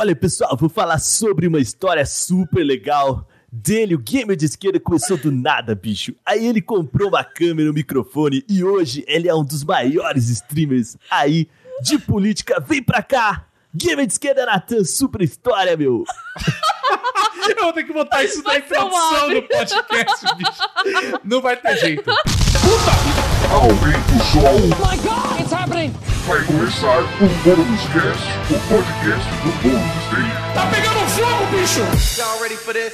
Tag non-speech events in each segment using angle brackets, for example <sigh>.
Olha, pessoal, vou falar sobre uma história super legal dele. O gamer de esquerda começou do nada, bicho. Aí ele comprou uma câmera, um microfone e hoje ele é um dos maiores streamers aí de política. Vem pra cá! Gamer de esquerda Natan, super história, meu! <laughs> Eu vou ter que botar isso na introdução do podcast, bicho. Não vai ter jeito. Aumenta o som, my God, it's happening! Vai começar o Bônus Cast, o podcast do Bônus Day. Tá pegando fogo, bicho! Y'all ready for this?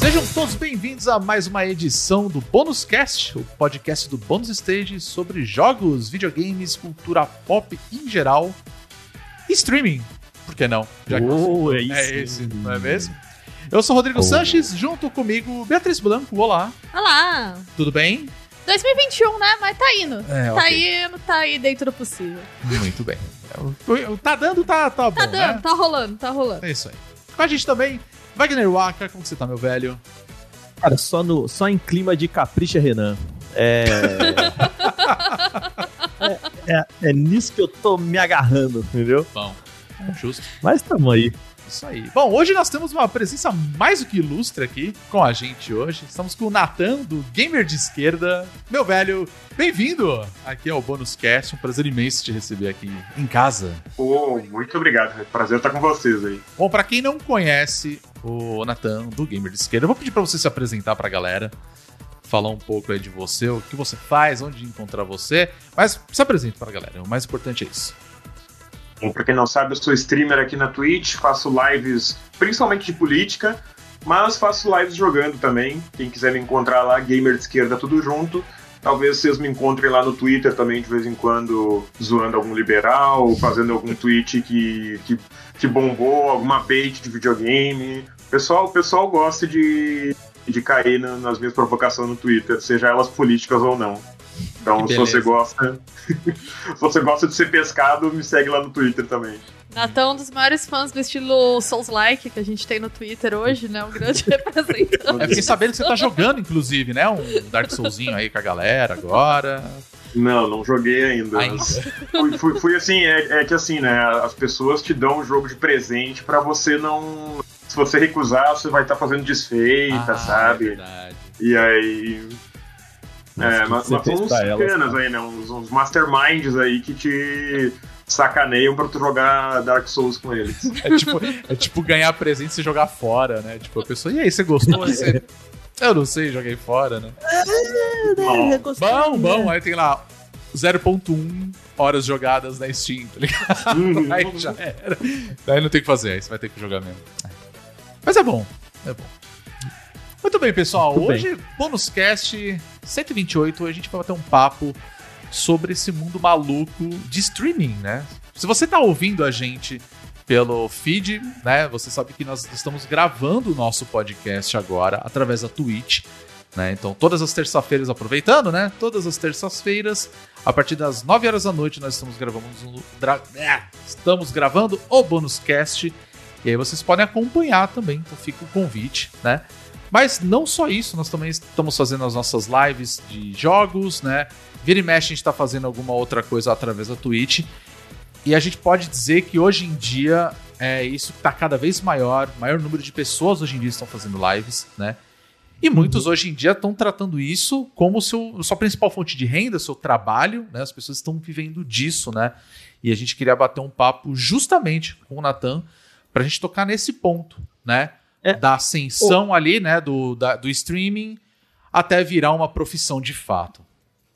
Sejam todos bem-vindos a mais uma edição do Bônus Cast, o podcast do Bônus Stage sobre jogos, videogames, cultura pop em geral e streaming. Por que não? Já que Oh, é é isso. esse, não é mesmo? Eu sou Rodrigo Oh. Sanches, junto comigo Beatriz Blanco. Olá, Olá! tudo bem? 2021, né? Mas tá indo. É, tá ok. indo, tá aí dentro do possível. Muito bem. Tá dando, tá, tá bom, Tá dando, né? tá rolando, tá rolando. É isso aí. Com a gente também, Wagner Waka, como você tá, meu velho? Cara, só, no, só em clima de capricha Renan. É... <laughs> é, é- é nisso que eu tô me agarrando, entendeu? Bom, justo. Mas tamo aí. Isso aí. Bom, hoje nós temos uma presença mais do que ilustre aqui com a gente hoje. Estamos com o Natan, do Gamer de Esquerda. Meu velho, bem-vindo aqui ao Bônus Cast. Um prazer imenso te receber aqui em casa. Pô, muito obrigado. É prazer estar com vocês aí. Bom, pra quem não conhece o Natan, do Gamer de Esquerda, eu vou pedir pra você se apresentar pra galera. Falar um pouco aí de você, o que você faz, onde encontrar você. Mas se apresente pra galera, o mais importante é isso. Bom, pra quem não sabe, eu sou streamer aqui na Twitch, faço lives principalmente de política, mas faço lives jogando também. Quem quiser me encontrar lá, Gamer de Esquerda, tudo junto. Talvez vocês me encontrem lá no Twitter também, de vez em quando, zoando algum liberal, fazendo algum tweet que, que, que bombou, alguma bait de videogame. O pessoal, o pessoal gosta de, de cair na- nas minhas provocações no Twitter, seja elas políticas ou não. Então, se você gosta, <laughs> se você gosta de ser pescado, me segue lá no Twitter também. Natan é um dos maiores fãs do estilo Souls-like que a gente tem no Twitter hoje, né? Um grande <laughs> representante. É, fiquei sabendo que você tá jogando, inclusive, né? Um Dark Soulzinho aí com a galera agora. Não, não joguei ainda. Ainda. Fui, fui- fui assim, é, é que assim, né? As pessoas te dão o jogo de presente pra você não. Se você recusar, você vai estar fazendo desfeita, Ah, sabe? verdade. E aí. É, mas, mas são uns canas aí, né? Uns, uns masterminds aí que te sacaneiam pra tu jogar Dark Souls com eles. <laughs> É tipo, é tipo ganhar presente e se jogar fora, né? Tipo, a pessoa, e aí, você gostou? Aí você, eu não sei, joguei fora, né? Bom, Bom, bom, aí tem lá 0.1 horas jogadas na Steam, tá ligado? Uhum. <laughs> Aí já era. Aí não tem o que fazer, aí você vai ter que jogar mesmo. Mas é bom, é bom. Muito bem, pessoal. Muito bem. Hoje, Bônus Cast 128, a gente vai bater um papo sobre esse mundo maluco de streaming, né? Se você tá ouvindo a gente pelo feed, né? Você sabe que nós estamos gravando o nosso podcast agora através da Twitch, né? Então, todas as terças-feiras, aproveitando, né? Todas as terças-feiras, a partir das 9 horas da noite, nós estamos gravando, um é, estamos gravando o Bônus Cast. E aí vocês podem acompanhar também, então fica o convite, né? Mas não só isso, nós também estamos fazendo as nossas lives de jogos, né? Vira e mexe, a gente está fazendo alguma outra coisa através da Twitch. E a gente pode dizer que hoje em dia é isso está cada vez maior, maior número de pessoas hoje em dia estão fazendo lives, né? E muitos hoje em dia estão tratando isso como seu, sua principal fonte de renda, seu trabalho, né? As pessoas estão vivendo disso, né? E a gente queria bater um papo justamente com o Natan para a gente tocar nesse ponto, né? É. Da ascensão ali, né? Do, da- do streaming até virar uma profissão de fato.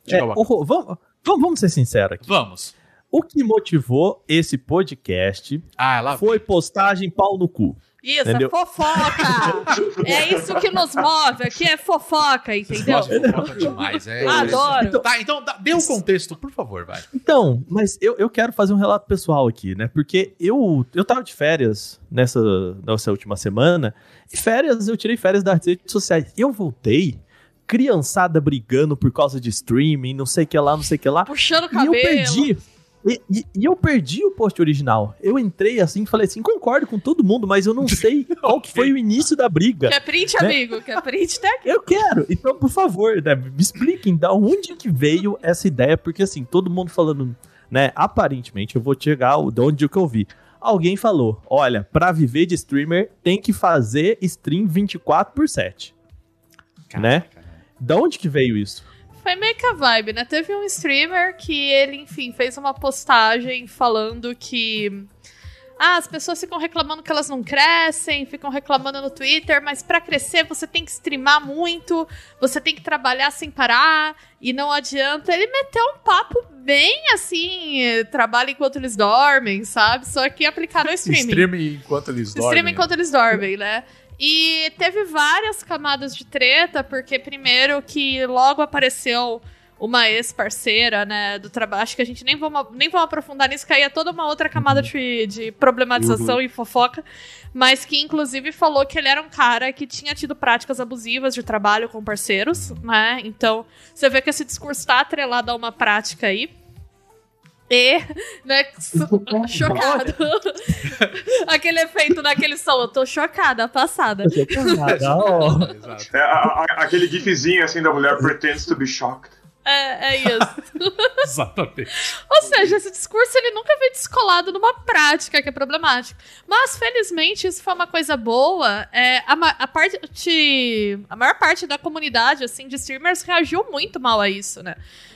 É, Rô, vamos, vamos, ser sinceros aqui. Vamos. O que motivou esse podcast Ah, foi postagem pau no cu. Isso, Entendeu? é fofoca! é isso que nos move, aqui é fofoca, entendeu? Nossa, fofoca demais. É, Adoro. Tá, então dá- dê o contexto, por favor, vai. Então, mas eu, eu quero fazer um relato pessoal aqui, né? Porque eu, eu tava de férias nessa, nessa última semana, e férias, eu tirei férias das redes sociais. Eu voltei, criançada brigando por causa de streaming, não sei o que lá, não sei o que lá. Puxando o E eu cabelo. perdi. E, e- e eu perdi o post original. Eu entrei assim e falei assim, concordo com todo mundo, mas eu não <laughs> sei qual que foi o início da briga. Quer print, Né? amigo? Quer print? Tá aqui. Eu quero. Então, por favor, né, me expliquem da onde que veio essa ideia, porque assim, todo mundo falando, né, aparentemente, eu vou chegar de onde que eu vi. Alguém falou, olha, pra viver de streamer, tem que fazer stream 24 por 7. Né? Da onde que veio isso? Foi meio que a vibe, né? Teve um streamer que ele, enfim, fez uma postagem falando que. Ah, as pessoas ficam reclamando que elas não crescem, ficam reclamando no Twitter, mas pra crescer você tem que streamar muito, você tem que trabalhar sem parar, e não adianta. Ele meteu um papo bem assim, trabalha enquanto eles dormem, sabe? Só que aplicado ao <laughs> streaming. Stream enquanto eles dormem. Stream enquanto eles dormem, né? E teve várias camadas de treta, porque primeiro que logo apareceu uma ex-parceira, né, do trabalho. Acho que a gente nem vamos, nem vamos aprofundar nisso, que aí é toda uma outra camada de, de problematização e fofoca. Mas que, inclusive, falou que ele era um cara que tinha tido práticas abusivas de trabalho com parceiros, né? Então, você vê que esse discurso tá atrelado a uma prática aí. E, né, <laughs> chocado. <laughs> Aquele efeito daquele som, eu tô chocada, passada. Ah, ó. Exato. É, a- a- aquele gifzinho assim da mulher pretends to be shocked. É, é isso. <laughs> Exatamente. Ou seja, esse discurso ele nunca veio descolado numa prática que é problemática. Mas, felizmente, isso foi uma coisa boa. É, a, a parte. A maior parte da comunidade, assim, de streamers reagiu muito mal a isso, né?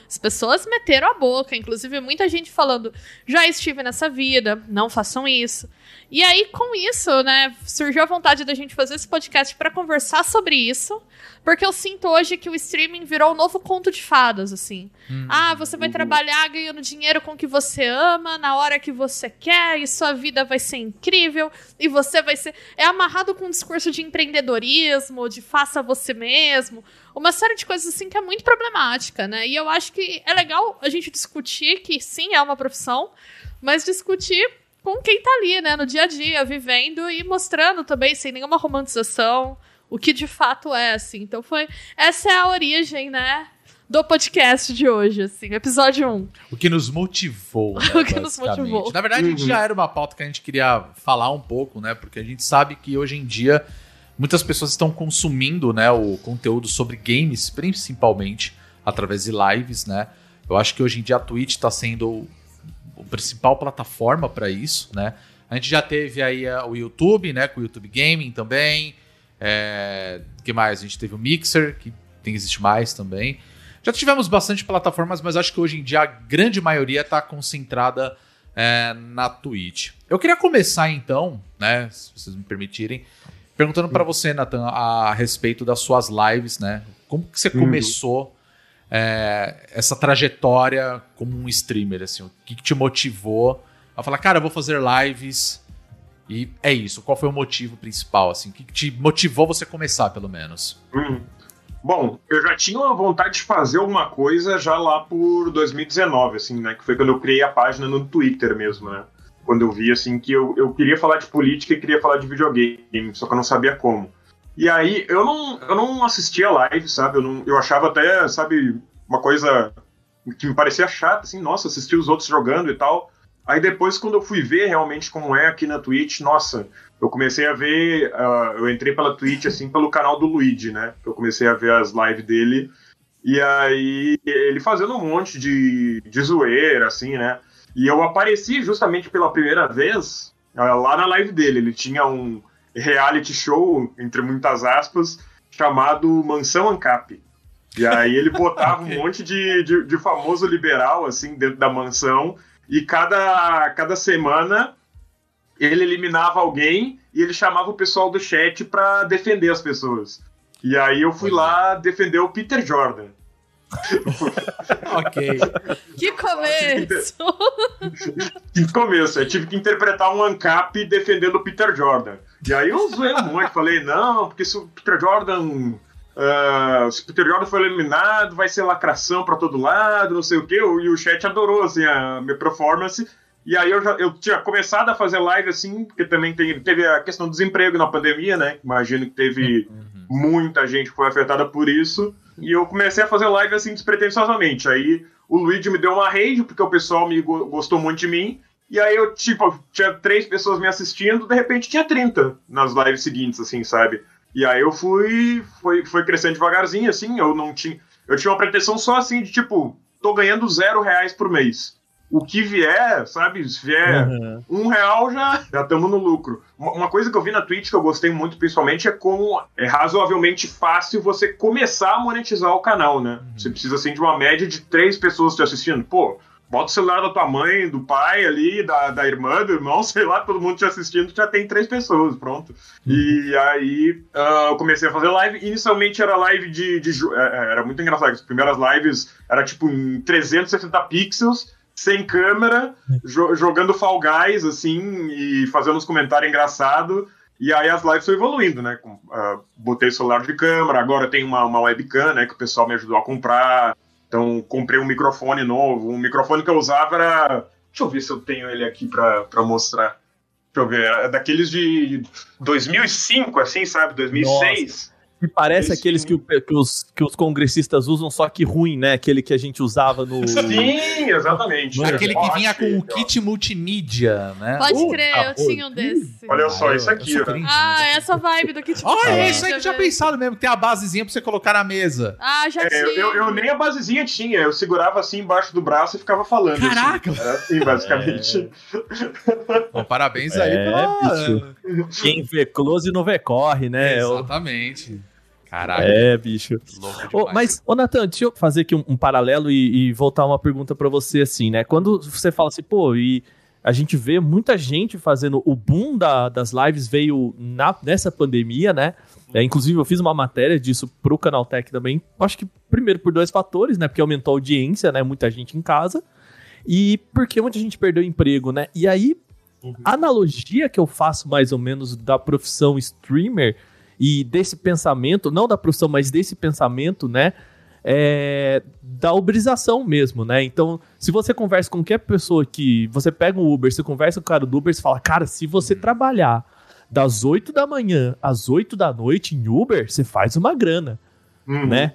As pessoas meteram a boca, inclusive muita gente falando: já estive nessa vida, não façam isso. E aí, com isso, né, surgiu a vontade da gente fazer esse podcast para conversar sobre isso, porque eu sinto hoje que o streaming virou um novo conto de fadas, assim. Ah, você vai trabalhar ganhando dinheiro com o que você ama, na hora que você quer, e sua vida vai ser incrível, e você vai ser. É amarrado com um discurso de empreendedorismo, de faça você mesmo, uma série de coisas assim que é muito problemática, né? E eu acho que é legal a gente discutir que sim, é uma profissão, mas discutir com quem tá ali, né, no dia a dia, vivendo e mostrando também, sem nenhuma romantização, o que de fato é, assim. Então foi. Essa é a origem, né? Do podcast de hoje, assim, episódio 1. O que nos motivou, <laughs> né, O que nos motivou. Na verdade, a gente já era uma pauta que a gente queria falar um pouco, né? Porque a gente sabe que hoje em dia muitas pessoas estão consumindo, né, o conteúdo sobre games, principalmente através de lives, né? Eu acho que hoje em dia a Twitch está sendo a principal plataforma para isso, né? A gente já teve aí eh, o YouTube, né, com o YouTube Gaming também. É, que mais? A gente teve o Mixer, que tem existe mais também. Já tivemos bastante plataformas, mas acho que hoje em dia a grande maioria está concentrada é, na Twitch. Eu queria começar então, né, se vocês me permitirem, perguntando para você, Nathan, a respeito das suas lives, né? Como que você Uhum. começou é, essa trajetória como um streamer, assim? O que, que te motivou a falar, cara, eu vou fazer lives e é isso? Qual foi o motivo principal, assim? O que, que te motivou você começar, pelo menos? Hum. Bom, eu já tinha uma vontade de fazer alguma coisa já lá por 2019, assim, né? Que foi quando eu criei a página no Twitter mesmo, né? Quando eu vi, assim, que eu, eu queria falar de política e queria falar de videogame, só que eu não sabia como. E aí, eu não, eu não assistia live, sabe? Eu, não, eu achava até, sabe, uma coisa que me parecia chata, assim, nossa, assistir os outros jogando e tal. Aí depois, quando eu fui ver realmente como é aqui na Twitch, nossa, eu comecei a ver, ah, eu entrei pela Twitch, assim, pelo canal do Luigi, né? Eu comecei a ver as lives dele, e aí ele fazendo um monte de, de zoeira, assim, né? E eu apareci justamente pela primeira vez ah, lá na live dele. Ele tinha um reality show, entre muitas aspas, chamado Mansão Ancap. E aí ele <laughs> botava um monte de, de, de famoso liberal, assim, dentro da mansão, e cada, cada semana ele eliminava alguém e ele chamava o pessoal do chat pra defender as pessoas. E aí eu fui lá defender o Peter Jordan. <laughs> ok. Que começo! Que começo, eu tive que interpretar um ANCAP defendendo o Peter Jordan. E aí eu zoei um monte, falei, não, porque se o Peter Jordan. ah, se o Peter Jordan foi eliminado, vai ser lacração pra todo lado, não sei o quê. E o chat adorou assim, a minha performance. E aí eu, já, eu tinha começado a fazer live assim, porque também tem- teve a questão do desemprego na pandemia, né? Imagino que teve muita gente que foi afetada por isso. E eu comecei a fazer live assim despretensiosamente. Aí o Luigi me deu uma rede, porque o pessoal me go- gostou muito de mim. E aí eu, tipo, tinha três pessoas me assistindo, de repente tinha 30 nas lives seguintes, assim, sabe? E aí eu fui, foi, foi crescendo devagarzinho, assim, eu não tinha. Eu tinha uma pretensão só assim de tipo, tô ganhando zero reais por mês. O que vier, sabe? Se vier Uhum. um real já já estamos no lucro. Uma coisa que eu vi na Twitch que eu gostei muito, principalmente, é como é razoavelmente fácil você começar a monetizar o canal, né? Você precisa assim de uma média de três pessoas te assistindo. Pô, bota o celular da tua mãe, do pai ali, da, da irmã, do irmão, <laughs> sei lá, todo mundo te assistindo, já tem três pessoas, pronto. E aí ah, eu comecei a fazer live. Inicialmente era live de. de é, é, era muito engraçado. As primeiras lives era tipo em 360 pixels, sem câmera, jo- jogando Fall Guys, assim, e fazendo uns comentários engraçados. E aí as lives foram evoluindo, né? Com, ah, botei celular de câmera, agora tem uma, uma webcam, né? Que o pessoal me ajudou a comprar. Então comprei um microfone novo. Um microfone que eu usava era. Deixa eu ver se eu tenho ele aqui pra, pra mostrar. Deixa eu ver. É daqueles de 2005, assim, sabe? 2006. Que parece Esse- aqueles que, o- que os, que os congressistas usam, só que ruim, né? Aquele que a gente usava no. Sim, exatamente. Mano, Aquele que vinha com o kit multimídia, né? Pode crer, eu pô, tinha um desse. Olha só, isso aqui, ó. cringe, Ah, mas- essa vibe do Kit Olha, Kat, isso aí que eu tinha pensado mesmo, que tem a basezinha pra você colocar na mesa. Ah, já É, tinha. eu, eu, nem a basezinha tinha, eu segurava assim embaixo do braço e ficava falando. assim. Caraca! Era assim, basicamente. Bom, parabéns aí É, pela... Quem vê close não vê corre, né? É, Exatamente. Caraca, é bicho. demais. mas, ô Natan, deixa eu fazer aqui um, um paralelo e, e voltar uma pergunta pra você, assim, né? Quando você fala assim, pô, e a gente vê muita gente fazendo o boom da- das lives veio na, nessa pandemia, né? É, inclusive, eu fiz uma matéria disso pro Canaltech também. Acho que primeiro por dois fatores, né? Porque aumentou a audiência, né? Muita gente em casa. E porque muita gente perdeu o emprego, né? E aí, a analogia que eu faço mais ou menos da profissão streamer e desse pensamento, não da profissão, mas desse pensamento, né? É, da uberização mesmo, né? Então, se você conversa com qualquer pessoa que. Você pega um Uber, você conversa com o cara do Uber, você fala, cara, se você trabalhar das 8 da manhã às 8 da noite em Uber, você faz uma grana Uhum. né?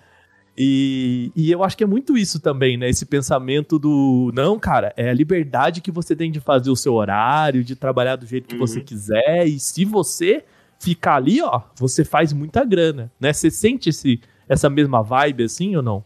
E, e eu acho que é muito isso também, né? Esse pensamento do. Não, cara, é a liberdade que você tem de fazer o seu horário, de trabalhar do jeito que Uhum. você quiser. E se você ficar ali, ó, você faz muita grana, né? Você sente esse, essa mesma vibe assim ou não?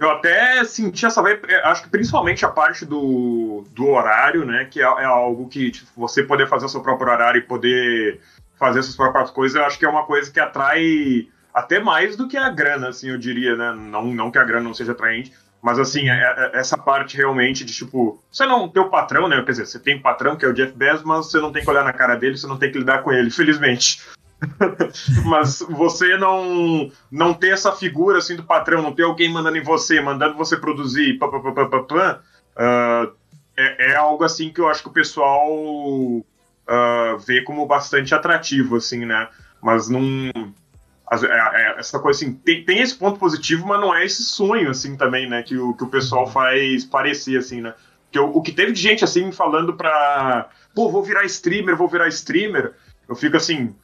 Eu até senti essa vibe, é, acho que principalmente a parte do, do horário, né? Que é, é algo que tipo, você poder fazer o seu próprio horário e poder fazer suas próprias coisas, eu acho que é uma coisa que atrai até mais do que a grana, assim, eu diria, né? Não, não que a grana não seja atraente, mas assim, é- é- essa parte realmente de tipo, você não tem o patrão, né? Quer dizer, você tem o patrão, que é o Jeff Bezos, mas você não tem que olhar na cara dele, você não tem que lidar com ele, felizmente. <laughs> mas você não não ter essa figura assim do patrão, não ter alguém mandando em você, mandando você produzir, pá, pá, pá, pá, pá, pá, ah, é, é algo assim que eu acho que o pessoal ah, vê como bastante atrativo, assim, né? Mas não. É- é- essa coisa assim, tem, tem esse ponto positivo, mas não é esse sonho, assim, também, né? Que o, que o pessoal faz parecer, assim, né? Porque o, o que teve de gente, assim, falando pra. Pô, vou virar streamer, vou virar streamer. Eu fico assim.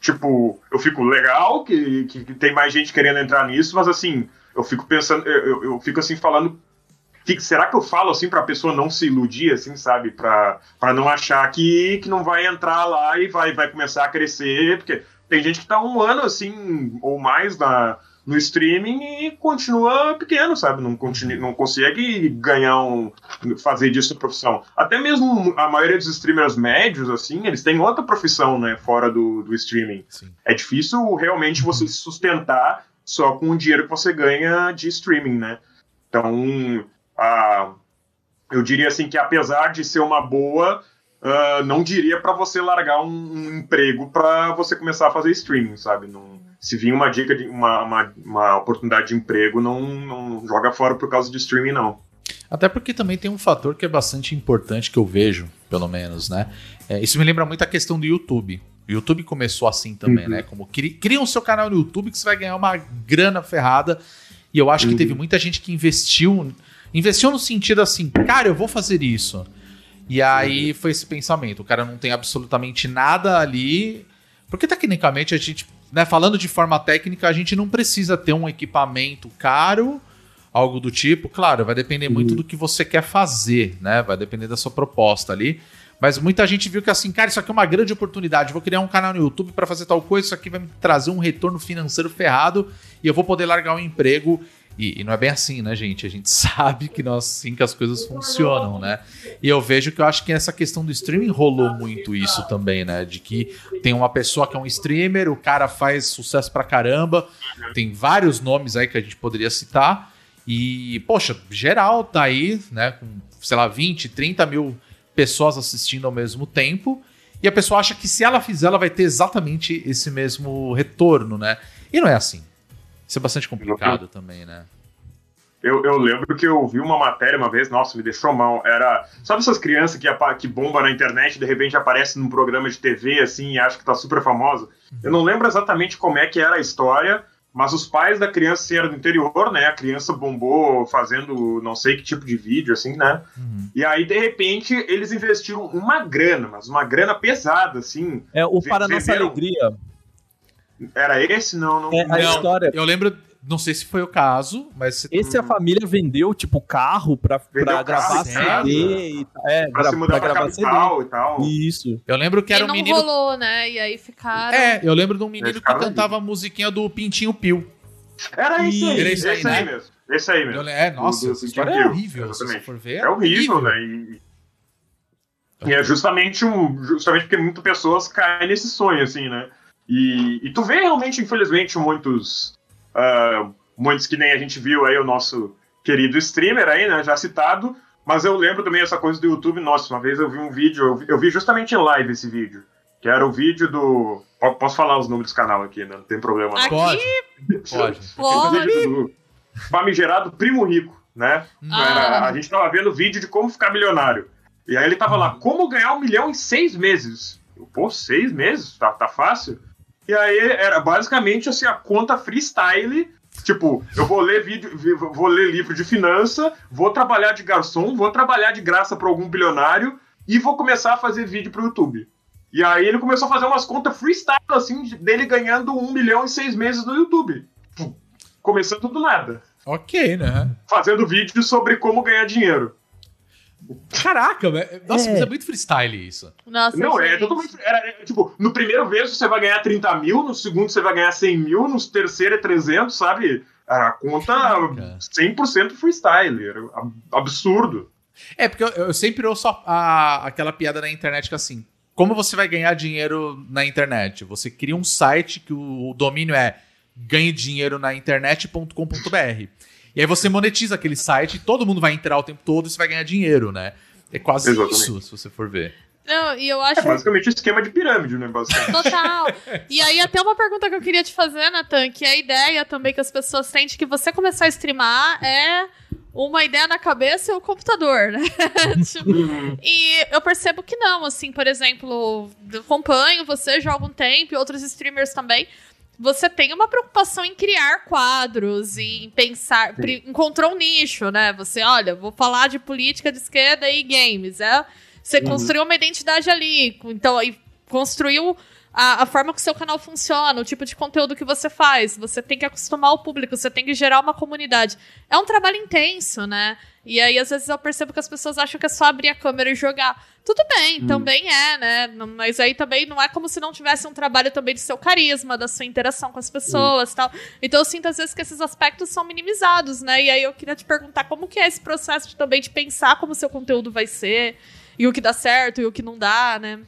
Tipo, eu fico legal que, que, que tem mais gente querendo entrar nisso, mas assim, eu fico pensando, eu, eu, fico assim falando. Que, será que eu falo assim pra pessoa não se iludir, assim, sabe? Pra, pra não achar que, que não vai entrar lá e vai, vai começar a crescer, porque tem gente que tá um ano assim, ou mais na, no streaming e continua pequeno, sabe? Não, continue, não consegue ganhar um. fazer disso profissão. Até mesmo a maioria dos streamers médios, assim, eles têm outra profissão, né? Fora do, do streaming. Sim. É difícil realmente você se sustentar só com o dinheiro que você ganha de streaming, né? Então, a, eu diria assim que apesar de ser uma boa, ah, não diria para você largar um, um emprego para você começar a fazer streaming, sabe? Não, se vir uma dica de uma, uma, uma oportunidade de emprego, não, não joga fora por causa de streaming, não. Até porque também tem um fator que é bastante importante que eu vejo, pelo menos, né? É, isso me lembra muito a questão do YouTube. O YouTube começou assim também, Uhum. né? Como cri- cria o seu canal no YouTube que você vai ganhar uma grana ferrada. E eu acho que Uhum. teve muita gente que investiu. Investiu no sentido assim, cara, eu vou fazer isso. E aí foi esse pensamento. O cara não tem absolutamente nada ali. Porque tecnicamente a gente né, falando de forma técnica, a gente não precisa ter um equipamento caro, algo do tipo. Claro, vai depender muito do que você quer fazer, né? Vai depender da sua proposta ali. Mas muita gente viu que assim, cara, isso aqui é uma grande oportunidade. Vou criar um canal no YouTube para fazer tal coisa, isso aqui vai me trazer um retorno financeiro ferrado e eu vou poder largar o emprego. E, e não é bem assim, né, gente? A gente <laughs> sabe que nós sim que as coisas funcionam, né? E eu vejo que eu acho que essa questão do streaming rolou muito isso também, né? De que tem uma pessoa que é um streamer, o cara faz sucesso pra caramba, tem vários nomes aí que a gente poderia citar. E, poxa, geral tá aí, né? Com, sei lá, 20, 30 mil pessoas assistindo ao mesmo tempo. E a pessoa acha que se ela fizer, ela vai ter exatamente esse mesmo retorno, né? E não é assim. Isso é bastante complicado também, né? Eu, eu lembro que eu vi uma matéria uma vez, nossa, me deixou mal. Era. Sabe essas crianças que, que bomba na internet e de repente aparece num programa de TV assim e acha que tá super famosa? Eu não lembro exatamente como é que era a história, mas os pais da criança assim, eram do interior, né? A criança bombou fazendo não sei que tipo de vídeo, assim, né? Uhum. E aí, de repente, eles investiram uma grana, mas uma grana pesada, assim. É, o Para Nossa? Alegria. Era esse? Não, não. É, a Não, história. Eu lembro, não sei se foi o caso, mas Esse a família vendeu, tipo, carro pra, Vendeu pra carro, gravar? CD e tal. É, pra gra- se mudar pra pra gravar capital e tal. CD. Isso. eu lembro que E era um não menino. rolou, né? E aí ficaram. É, eu lembro de um menino que ficaram cantava a musiquinha do Pintinho Pio. Era esse aí, Era esse esse, aí, aí, né? mesmo. Esse aí mesmo. É, nossa, essa história é horrível. Se for ver. É horrível, né? E, e é justamente, um, justamente porque muitas pessoas caem nesse sonho, assim, né? E, e tu vê realmente, infelizmente, muitos. ah, muitos que nem a gente viu aí, o nosso querido streamer aí, né? Já citado. Mas eu lembro também essa coisa do YouTube. Nossa, uma vez eu vi um vídeo, eu vi, eu vi justamente em live esse vídeo. Que era o vídeo do. po- Posso falar os números do canal aqui, né? Não tem problema não. Aqui, Pode, pode. pô, O vídeo do famigerado Primo Rico, né? Ah. Era- a gente tava vendo vídeo de como ficar milionário. E aí ele tava lá, como ganhar um milhão em seis meses. Eu, Pô, seis meses? Tá, tá fácil? E aí era basicamente assim, a conta freestyle. Tipo, eu vou ler vídeo, vou ler livro de finança, vou trabalhar de garçom, vou trabalhar de graça para algum bilionário e vou começar a fazer vídeo pro YouTube. E aí ele começou a fazer umas contas freestyle, assim, de- dele ganhando um milhão em seis meses no YouTube. Começando do nada. Ok, né? Fazendo vídeo sobre como ganhar dinheiro. Caraca, velho. Nossa, É. mas é muito freestyle isso. Nossa, Não, é gente. totalmente. Era, é, tipo, no primeiro verso você vai ganhar 30 mil, no segundo você vai ganhar 100 mil, no terceiro é 300, sabe? Era a conta Caraca. 100% freestyle. Era ab- absurdo. É, porque eu, eu sempre ouço a- a- aquela piada na internet que assim, como você vai ganhar dinheiro na internet? Você cria um site que o, o domínio é ganhe dinheiro na internet.com.br. E aí você monetiza aquele site e todo mundo vai entrar o tempo todo e você vai ganhar dinheiro, né? É quase Exatamente. isso, se você for ver. Não, e eu É acho basicamente esquema de pirâmide, né? Basicamente. Total. <laughs> E aí, até uma pergunta que eu queria te fazer, Nathan, que a ideia também que as pessoas têm de que você começar a streamar é uma ideia na cabeça e o computador, né? <laughs> Tipo, e eu percebo que não, assim, por exemplo, eu acompanho você já há algum tempo e outros streamers também. Você tem uma preocupação em criar quadros e em pensar. pri- Encontrou um nicho, né? Você, olha, vou falar de política de esquerda e games. É? Você construiu uma identidade ali. Então, aí construiu a, a forma que o seu canal funciona, o tipo de conteúdo que você faz. Você tem que acostumar o público, você tem que gerar uma comunidade. É um trabalho intenso, né? E aí, às vezes, eu percebo que as pessoas acham que é só abrir a câmera e jogar. Tudo bem, também é, né? Mas aí também não é como se não tivesse um trabalho também do seu carisma, da sua interação com as pessoas e tal. Então eu sinto, às vezes, que esses aspectos são minimizados, né? E aí eu queria te perguntar como que é esse processo de, também de pensar como o seu conteúdo vai ser, e o que dá certo e o que não dá, né?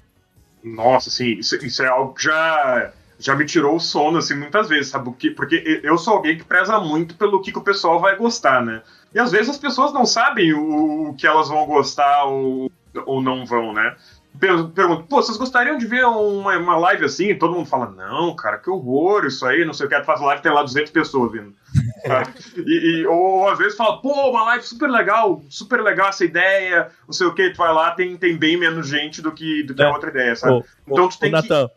Nossa, assim, isso, isso é algo que já, já me tirou o sono, assim, muitas vezes, sabe? Porque, porque eu sou alguém que preza muito pelo que, que o pessoal vai gostar, né? E às vezes as pessoas não sabem o, o que elas vão gostar ou, ou não vão, né? Per- Pergunto, pô, vocês gostariam de ver uma, uma live assim? E todo mundo fala, não, cara, que horror isso aí, não sei o que. Tu faz live tem lá 200 pessoas vindo. <laughs> E, e- ou às vezes fala, pô, uma live super legal, super legal essa ideia, não sei o que. Tu vai lá, tem, tem bem menos gente do que, do que a É. outra ideia, sabe? Ô, Então tu ô, tem que- Natan,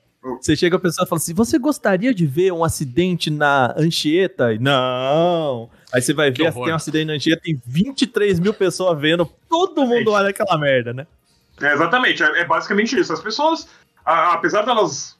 você chega a pessoa e fala assim: você gostaria de ver um acidente na Anchieta? E, Não. Aí você vai Que ver, horror. tem um acidente na Anchieta, tem 23 mil pessoas vendo, todo mundo olha aquela merda, né? É, exatamente, é, é basicamente isso. As pessoas, a- apesar delas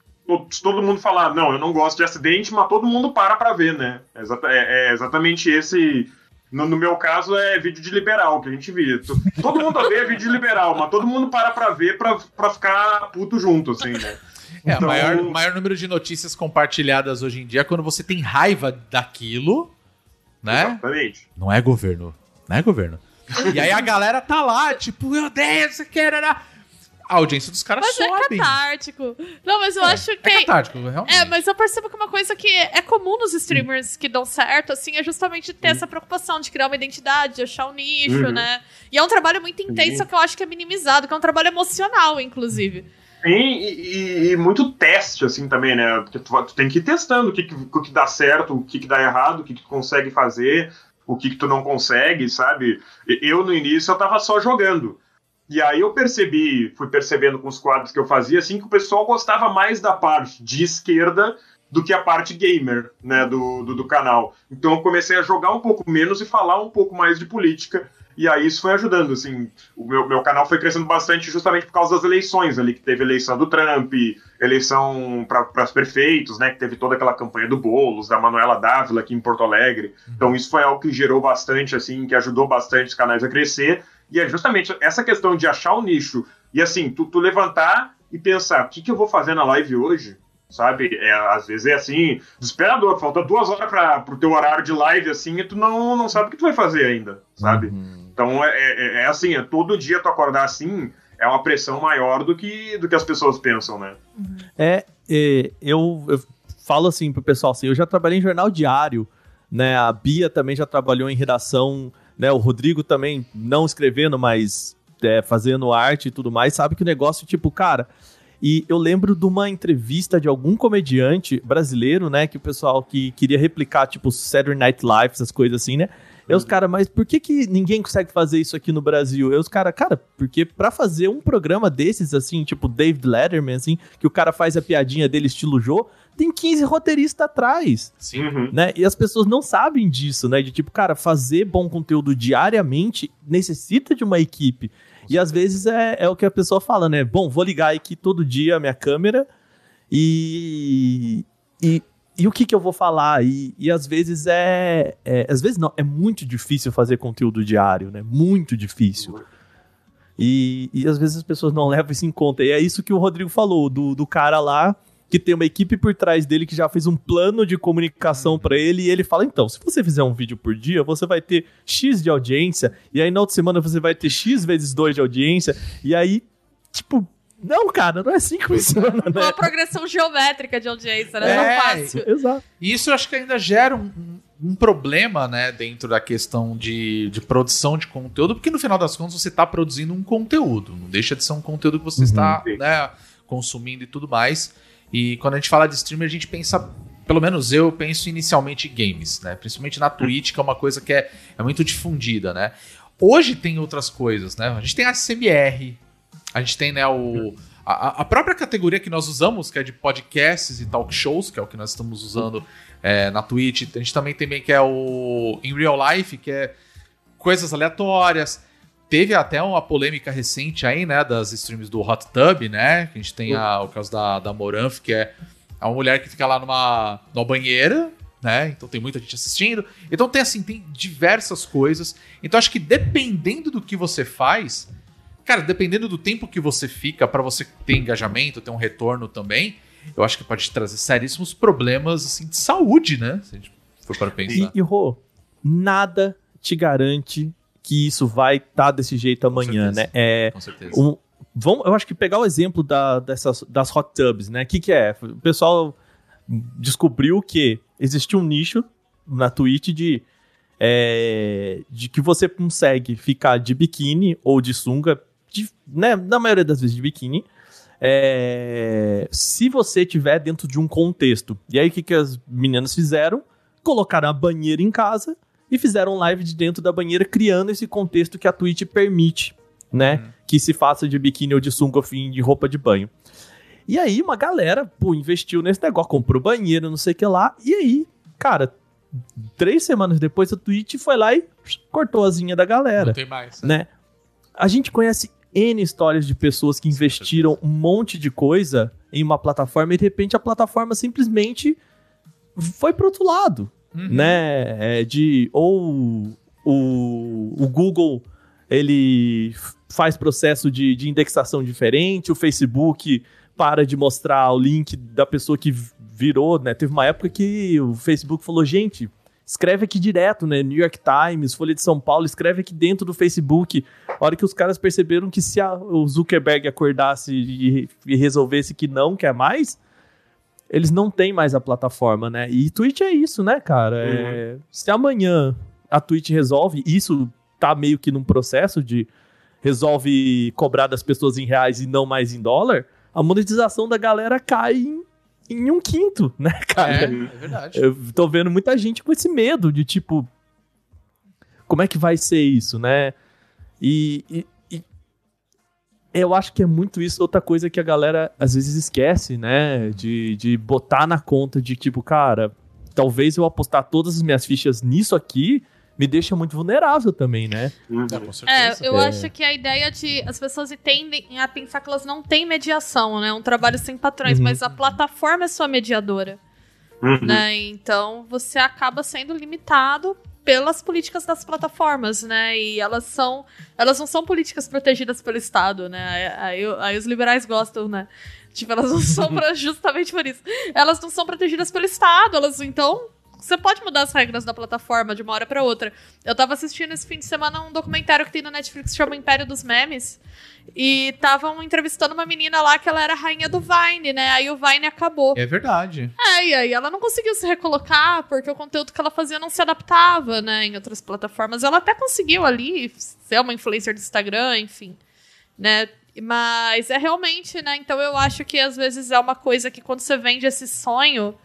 se todo mundo falar, não, eu não gosto de acidente, mas todo mundo para pra ver, né? É, é- é exatamente esse. No, no meu caso, é vídeo de liberal que a gente via. To- Todo mundo vê vídeo de liberal, mas todo mundo para pra ver pra, pra ficar puto junto, assim, né? É, Então- o maior, maior número de notícias compartilhadas hoje em dia é quando você tem raiva daquilo, né? Exatamente. Não é governo. Não é governo. E aí a galera tá lá, tipo, eu odeio, isso aqui, era. A audiência dos caras Mas é sobe. catártico. Não, mas eu acho que. É catártico, realmente. É, mas eu percebo que uma coisa que é comum nos streamers que dão certo, assim, é justamente ter essa preocupação de criar uma identidade, de achar um nicho, Uhum. né? E é um trabalho muito intenso que eu acho que é minimizado, que é um trabalho emocional, inclusive. Sim, e, e- e muito teste, assim, também, né? Porque tu, tu tem que ir testando o que, que, o que dá certo, o que, que dá errado, o que, que tu consegue fazer, o que, que tu não consegue, sabe? Eu, no início, eu tava só jogando. E aí eu percebi, fui percebendo com os quadros que eu fazia, assim, que o pessoal gostava mais da parte de esquerda do que a parte gamer, né, do, do, do canal. Então eu comecei a jogar um pouco menos e falar um pouco mais de política. E aí isso foi ajudando, assim, o meu, meu canal foi crescendo bastante justamente por causa das eleições ali, que teve eleição do Trump, eleição para os prefeitos, né, que teve toda aquela campanha do Boulos, da Manuela Dávila aqui em Porto Alegre. Então isso foi algo que gerou bastante, assim, que ajudou bastante os canais a crescer. E é justamente essa questão de achar o nicho e, assim, tu, tu levantar e pensar, o que, que eu vou fazer na live hoje? Sabe? É, às vezes é assim, desesperador. Falta duas horas para pro teu horário de live, assim, e tu não, não sabe o que tu vai fazer ainda, sabe? Uhum. Então é, é, é assim, é todo dia tu acordar assim é uma pressão maior do que, do que as pessoas pensam, né? É, é, eu, eu falo assim pro pessoal assim, eu já trabalhei em jornal diário, né? A Bia também já trabalhou em redação, né? O Rodrigo também não escrevendo, mas é, fazendo arte e tudo mais, sabe que o negócio, tipo, cara. E eu lembro de uma entrevista de algum comediante brasileiro, né? Que o pessoal que queria replicar, tipo, Saturday Night Live, essas coisas assim, né? E os caras, mas por que, que ninguém consegue fazer isso aqui no Brasil? E os caras, cara, porque pra fazer um programa desses, assim, tipo David Letterman, assim, que o cara faz a piadinha dele estilo Jô, tem 15 roteiristas atrás, Sim. Uhum. né? E as pessoas não sabem disso, né? De tipo, cara, fazer bom conteúdo diariamente necessita de uma equipe. E às vezes é, é o que a pessoa fala, né? Bom, vou ligar aqui todo dia a minha câmera e. E, e o que, que eu vou falar? E, e às vezes é, é. Às vezes não, é muito difícil fazer conteúdo diário, né? Muito difícil. E, e às vezes as pessoas não <laughs> levam isso em conta. E é isso que o Rodrigo falou, do, do cara lá que tem uma equipe por trás dele que já fez um plano de comunicação pra ele e ele fala: então, se você fizer um vídeo por dia, você vai ter X de audiência, e aí na outra semana você vai ter X vezes 2 de audiência, e aí, tipo, não, cara, não é assim que funciona, né? Uma progressão geométrica de audiência, né? É, Não fácil. Exato. E isso eu acho que ainda gera um, um- problema, né, dentro da questão de, de produção de conteúdo, porque no final das contas você está produzindo um conteúdo, não deixa de ser um conteúdo que você está Sim. né, consumindo e tudo mais. E quando a gente fala de streamer, a gente pensa, pelo menos eu penso inicialmente em games, né? Principalmente na Twitch, que é uma coisa que é, é muito difundida, né? Hoje tem outras coisas, né? A gente tem a CMR, a gente tem, né, o. A, a própria categoria que nós usamos, que é de podcasts e talk shows, que é o que nós estamos usando é, na Twitch. A gente também tem bem que é o In Real Life, que é coisas aleatórias. Teve até uma polêmica recente aí, né, das streams do Hot Tub, né? Que a gente tem a- o caso da, da Moranf, que é uma mulher que fica lá numa, numa banheira, né? Então tem muita gente assistindo. Então tem assim, tem diversas coisas. Então acho que dependendo do que você faz, cara, dependendo do tempo que você fica pra você ter engajamento, ter um retorno também, eu acho que pode trazer seríssimos problemas assim de saúde, né? Se a gente for para pensar. E, e Rô, nada te garante que isso vai estar desse jeito amanhã, certeza. né? É, Com certeza. um, vamos, eu acho que pegar o exemplo da- dessas, das hot tubs, né? O que, que é? O pessoal descobriu que existia um nicho na Twitch de, é, de que você consegue ficar de biquíni ou de sunga, de- né, na maioria das vezes de biquíni, é, se você tiver dentro de um contexto. E aí o que, que as meninas fizeram? Colocaram a banheira em casa e fizeram live de dentro da banheira, criando esse contexto que a Twitch permite, né? Que se faça de biquíni ou de sunga fim de roupa de banho. E aí uma galera, pô, investiu nesse negócio, comprou banheiro, não sei o que lá. E aí, cara, três semanas depois a Twitch foi lá e cortou a zinha da galera Não tem mais. né? A gente conhece N histórias de pessoas que investiram um monte de coisa em uma plataforma e de repente a plataforma simplesmente foi pro outro lado, Uhum. né? É, de ou o, o Google ele faz processo de, de indexação diferente, o Facebook para de mostrar o link da pessoa que virou, né? Teve uma época que o Facebook falou, gente, escreve aqui direto, né? New York Times, Folha de São Paulo, escreve aqui dentro do Facebook. A hora que os caras perceberam que se a- o Zuckerberg acordasse e, e resolvesse que não quer mais, eles não têm mais a plataforma, né? E Twitch é isso, né, cara? É, se amanhã a Twitch resolve, isso tá meio que num processo de resolve cobrar das pessoas em reais e não mais em dólar, a monetização da galera cai em, em um quinto, <laughs> né, cara? É, é verdade. Eu tô vendo muita gente com esse medo de tipo. Como é que vai ser isso, né? E, e- e eu acho que é muito isso. Outra coisa que a galera às vezes esquece, né? De, de botar na conta de tipo, cara, talvez eu apostar todas as minhas fichas nisso aqui me deixa muito vulnerável também, né? Uhum. É, com É, certeza. eu É. acho que a ideia de as pessoas tendem a pensar que elas não têm mediação, né? Um trabalho sem patrões, Uhum. mas a plataforma é sua mediadora, Uhum. né? Então você acaba sendo limitado pelas políticas das plataformas, né? E elas são, elas não são políticas protegidas pelo Estado, né? Aí, aí os liberais gostam, né? Tipo, elas não são <laughs> pra- justamente por isso. Elas não são protegidas pelo Estado, elas então você pode mudar as regras da plataforma de uma hora pra outra. Eu tava assistindo esse fim de semana um documentário que tem no Netflix que chama Império dos Memes. E estavam entrevistando uma menina lá que ela era rainha do Vine, né? Aí o Vine acabou. É verdade. É, e aí ela não conseguiu se recolocar porque o conteúdo que ela fazia não se adaptava, né, em outras plataformas. Ela até conseguiu ali ser uma influencer do Instagram, enfim, né? Mas é realmente, né? Então eu acho que às vezes é uma coisa que quando você vende esse sonho,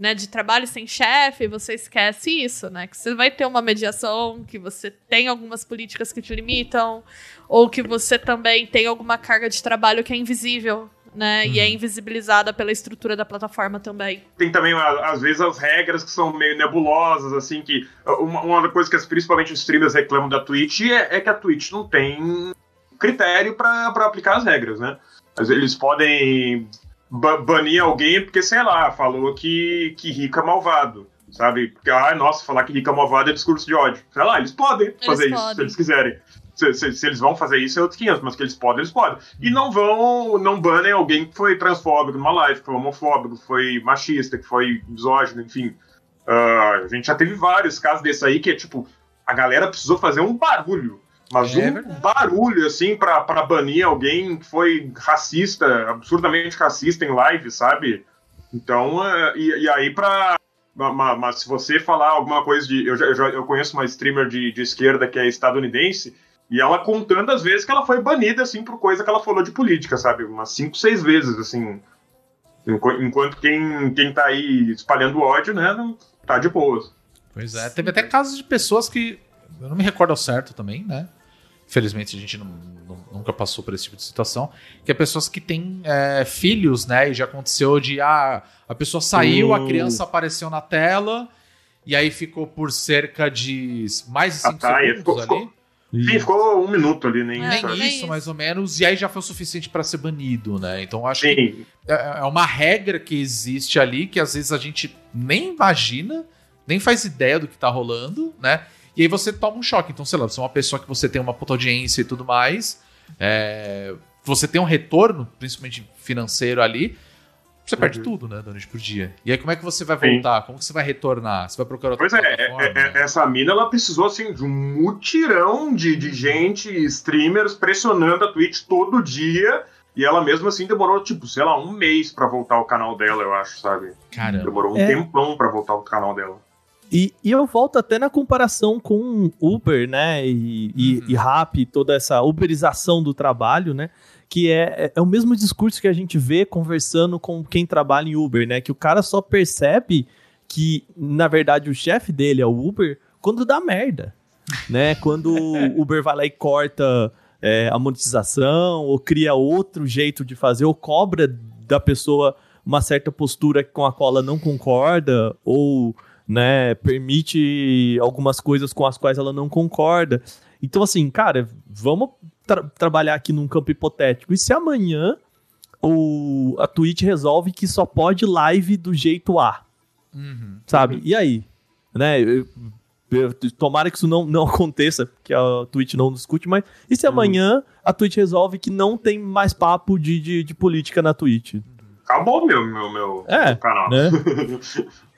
né, de trabalho sem chefe, você esquece isso, né? Que você vai ter uma mediação, que você tem algumas políticas que te limitam, ou que você também tem alguma carga de trabalho que é invisível, né? E é invisibilizada pela estrutura da plataforma também. Tem também, às vezes, as regras que são meio nebulosas, assim, que uma, uma coisa que principalmente os streamers reclamam da Twitch é, é que a Twitch não tem critério pra aplicar as regras, né? Eles podem banir alguém porque, sei lá, falou que, que rico é malvado, sabe? Porque, ah, nossa, falar que rico é malvado é discurso de ódio. Sei lá, eles podem fazer isso, podem. se eles quiserem. Se, se- se eles vão fazer isso é outros 500, mas que eles podem, eles podem. E não vão, não banem alguém que foi transfóbico numa live, que foi homofóbico, que foi machista, que foi misógino, enfim. Ah, a gente já teve vários casos desse aí que é tipo, a galera precisou fazer um barulho. Mas É um verdade. barulho, assim, pra, pra banir alguém que foi racista, absurdamente racista em live, sabe? Então, é, e, e aí pra. ma- ma- Mas, se você falar alguma coisa de. Eu, já, eu, conheço uma streamer de, de esquerda que é estadunidense, e ela contando as vezes que ela foi banida, assim, por coisa que ela falou de política, sabe? Umas cinco, seis vezes, assim. Enqu- Enquanto quem, quem tá aí espalhando ódio, né, não tá de boas. Pois é. Teve até casos de pessoas que. Eu não me recordo ao certo também, né? Infelizmente a gente não- não- nunca passou por esse tipo de situação. Que é pessoas que têm é, filhos, né? E já aconteceu de. Ah, a pessoa saiu, a Uh. criança apareceu na tela. E aí ficou por cerca de mais de 5 Ah, tá, segundos ficou- ali. ficou- Sim, ficou um minuto ali, nem. É, Nem nem isso, mais ou menos. E aí já foi o suficiente para ser banido, né? Então acho que Sim, é é uma regra que existe ali que às vezes a gente nem imagina, nem faz ideia do que tá rolando, né? E aí você toma um choque. Então, sei lá, você é uma pessoa que você tem uma puta audiência e tudo mais, é, você tem um retorno, principalmente financeiro ali, você perde Uhum. tudo, né, da noite por dia. E aí como é que você vai Sim. voltar? Como que você vai retornar? Você vai procurar outra Pois é, é, é, é, essa mina ela precisou assim de um mutirão de, de gente, streamers pressionando a Twitch todo dia. E ela mesmo assim demorou, tipo, sei lá, um mês pra voltar ao canal dela, eu acho, sabe? Caramba. Demorou um É. tempão pra voltar ao canal dela. E, e eu volto até na comparação com Uber, né? E, e, Uhum. e Rappi, toda essa uberização do trabalho, né? Que é, é, é o mesmo discurso que a gente vê conversando com quem trabalha em Uber, né? Que o cara só percebe que, na verdade, o chefe dele é o Uber quando dá merda, <laughs> né? Quando o Uber vai lá e corta é, a monetização, ou cria outro jeito de fazer, ou cobra da pessoa uma certa postura com a qual ela não concorda, ou né, permite algumas coisas com as quais ela não concorda. Então, assim, cara, vamos tra- trabalhar aqui num campo hipotético. E se amanhã o, a Twitch resolve que só pode live do jeito A, Uhum. sabe? E aí? Né? eu- eu- Tomara que isso não, não <laughs> aconteça, que a Twitch não discute, mas e se amanhã a Twitch resolve que não tem mais papo de, de, de política na Twitch? Acabou meu, meu, meu, É, meu canal. né? <laughs>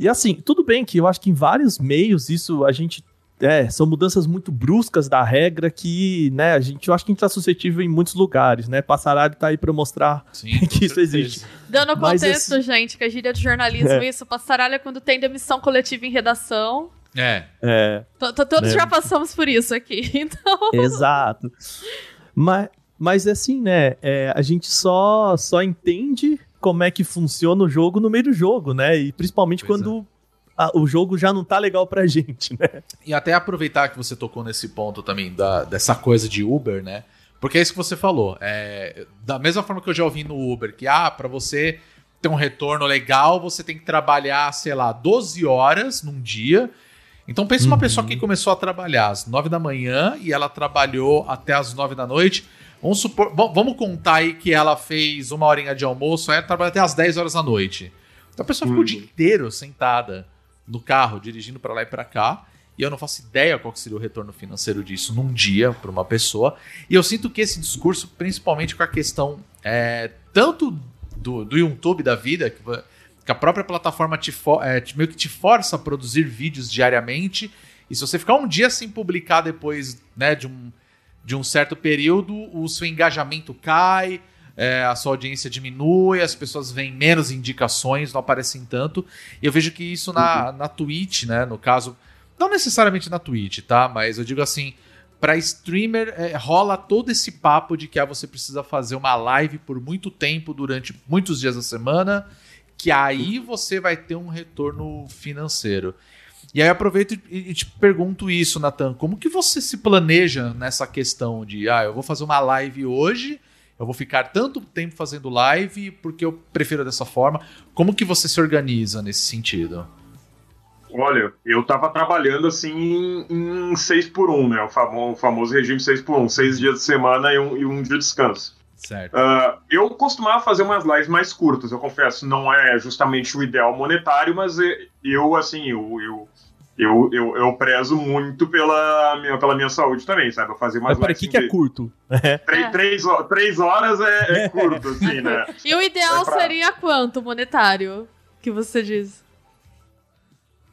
E assim, tudo bem que eu acho que em vários meios isso a gente. É, são mudanças muito bruscas da regra que, né, a gente, eu acho que a gente tá suscetível em muitos lugares, né? Passaralho tá aí pra mostrar Sim, <laughs> que isso certeza. existe. Dando Mas contexto, gente, que a gíria de jornalismo, É. isso, passaralho é quando tem demissão coletiva em redação. É. É, T- t- Todos É. já passamos por isso aqui. <laughs> Então, exato. Mas, mas assim, né, é, a gente só, só entende como é que funciona o jogo no meio do jogo, né? E principalmente Pois quando a- o jogo já não tá legal pra <laughs> gente, né? E até aproveitar que você tocou nesse ponto também da, dessa coisa de Uber, né? Porque é isso que você falou. É, da mesma forma que eu já ouvi no Uber, que ah, para você ter um retorno legal, você tem que trabalhar, sei lá, 12 horas num dia. Então pensa uma Uhum. pessoa que começou a trabalhar às 9 da manhã e ela trabalhou até às 9 da noite. Vamos supor, va- vamos contar aí que ela fez uma horinha de almoço, aí ela trabalha até às 10 horas da noite. Então a pessoa ficou o dia inteiro sentada no carro, dirigindo pra lá e pra cá. E eu não faço ideia qual seria o retorno financeiro disso num dia para uma pessoa. E eu sinto que esse discurso, principalmente com a questão é, tanto do, do YouTube da vida, que, que a própria plataforma te, fo- é, te- meio que te força a produzir vídeos diariamente. E se você ficar um dia sem publicar depois né, de, um, de um certo período, o seu engajamento cai, é, a sua audiência diminui, as pessoas veem menos indicações, não aparecem tanto. E eu vejo que isso na, na Twitch, né? No caso, não necessariamente na Twitch, tá? Mas eu digo assim, para streamer é, rola todo esse papo de que ah, você precisa fazer uma live por muito tempo durante muitos dias da semana, que aí você vai ter um retorno financeiro. E aí aproveito e, te pergunto isso, Nathan, como que você se planeja nessa questão de, ah, eu vou fazer uma live hoje, eu vou ficar tanto tempo fazendo live porque eu prefiro dessa forma. Como que você se organiza nesse sentido? Olha, eu tava trabalhando assim em 6 por 1 né? O famoso, o famoso regime 6 por 1 seis dias de semana e um, e um dia de descanso. Certo. Ah, eu costumava fazer umas lives mais curtas, eu confesso, não é justamente o ideal monetário, mas eu, assim, eu, eu, eu, eu, eu prezo muito pela minha, pela minha saúde também, sabe? Eu fazer umas Mas lives que, que é curto? <laughs> três, É. três, três horas é, é <laughs> curto, assim, né? e o ideal É pra- seria quanto monetário que você diz?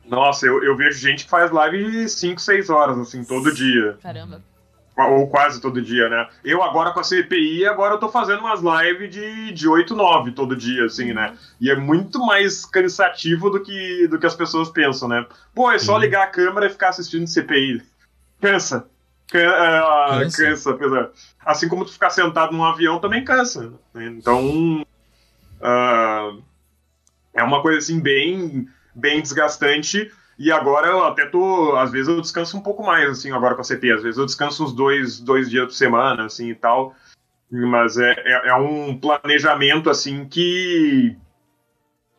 Nossa, eu, eu vejo gente que faz live de 5, 6 horas, assim, todo dia. Caramba. Ou quase todo dia, né? Eu agora com a CPI, agora eu tô fazendo umas lives de, de 8, 9 todo dia, assim, né? E é muito mais cansativo do que, do que as pessoas pensam, né? Pô, é só ligar a câmera e ficar assistindo CPI. Cansa. Can, ah, Cansa. cansa. apesar- Assim como tu ficar sentado num avião também cansa. né? Então. ah, é uma coisa assim bem, bem desgastante. E agora eu até tô. Às vezes eu descanso um pouco mais, assim, agora com a CP. Às vezes eu descanso uns dois, dois dias por semana, assim e tal. Mas é, é, é um planejamento, assim, que.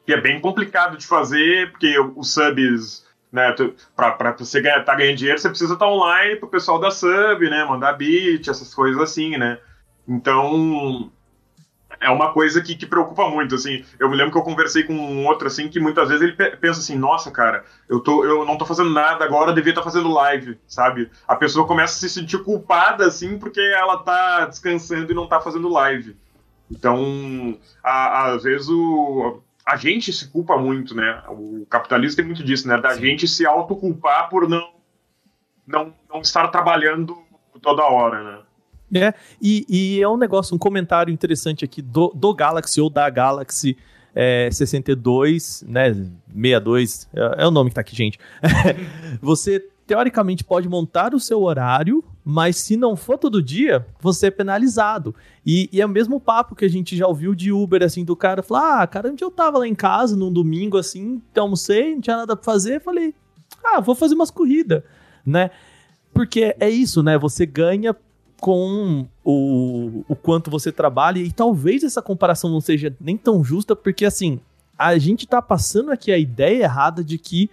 que é bem complicado de fazer, porque os subs. Né, pra você ganhar, tá ganhando dinheiro, você precisa estar online pro pessoal da sub, né? Mandar beat, essas coisas assim, né? Então, é uma coisa que, que preocupa muito, assim. Eu me lembro que eu conversei com um outro, assim, que muitas vezes ele pe- pensa assim, nossa, cara, eu, tô, eu não tô fazendo nada agora, eu devia estar fazendo live, sabe? A pessoa começa a se sentir culpada, assim, porque ela tá descansando e não tá fazendo live. Então, a- às vezes o... A gente se culpa muito, né? O capitalismo tem muito disso, né? Da Sim. gente se autoculpar por não, não, não estar trabalhando toda hora, né? É, e, e é um negócio, um comentário interessante aqui do, do Galaxy ou da Galaxy é, 62, né? 62, é, é o nome que tá aqui, gente. <laughs> você teoricamente pode montar o seu horário, mas se não for todo dia, você é penalizado. E, e é o mesmo papo que a gente já ouviu de Uber, assim, do cara falar: ah, cara, um dia eu tava lá em casa num domingo, assim, almocei, não tinha nada pra fazer, falei, ah, vou fazer umas corridas, né? Porque é isso, né? Você ganha com o, o quanto você trabalha, e talvez essa comparação não seja nem tão justa, porque assim, a gente tá passando aqui a ideia errada de que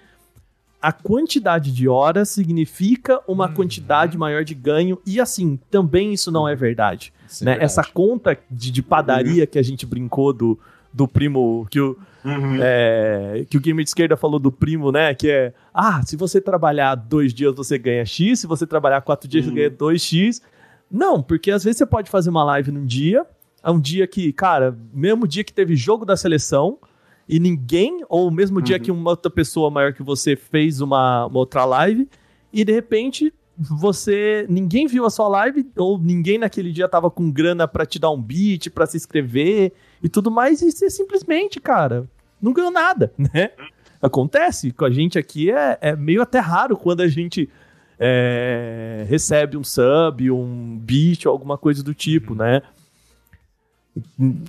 a quantidade de horas significa uma Uhum. quantidade maior de ganho. E assim, também isso não é verdade. É né? verdade. Essa conta de, de padaria que a gente brincou do, do primo. Que o, Uhum. é, que o gamer de esquerda falou do primo, né? Que é, ah, se você trabalhar dois dias você ganha X, se você trabalhar quatro dias Uhum. você ganha 2X. Não, porque às vezes você pode fazer uma live num dia, é um dia que, cara, mesmo dia que teve jogo da seleção, e ninguém, ou mesmo dia Uhum. que uma outra pessoa maior que você fez uma, uma outra live, e de repente você ninguém viu a sua live ou ninguém naquele dia tava com grana pra te dar um beat, pra se inscrever e tudo mais e você simplesmente, cara, não ganhou nada, <laughs> né? Acontece com a gente aqui é, é meio até raro quando a gente é, recebe um sub, um beat ou alguma coisa do tipo, né?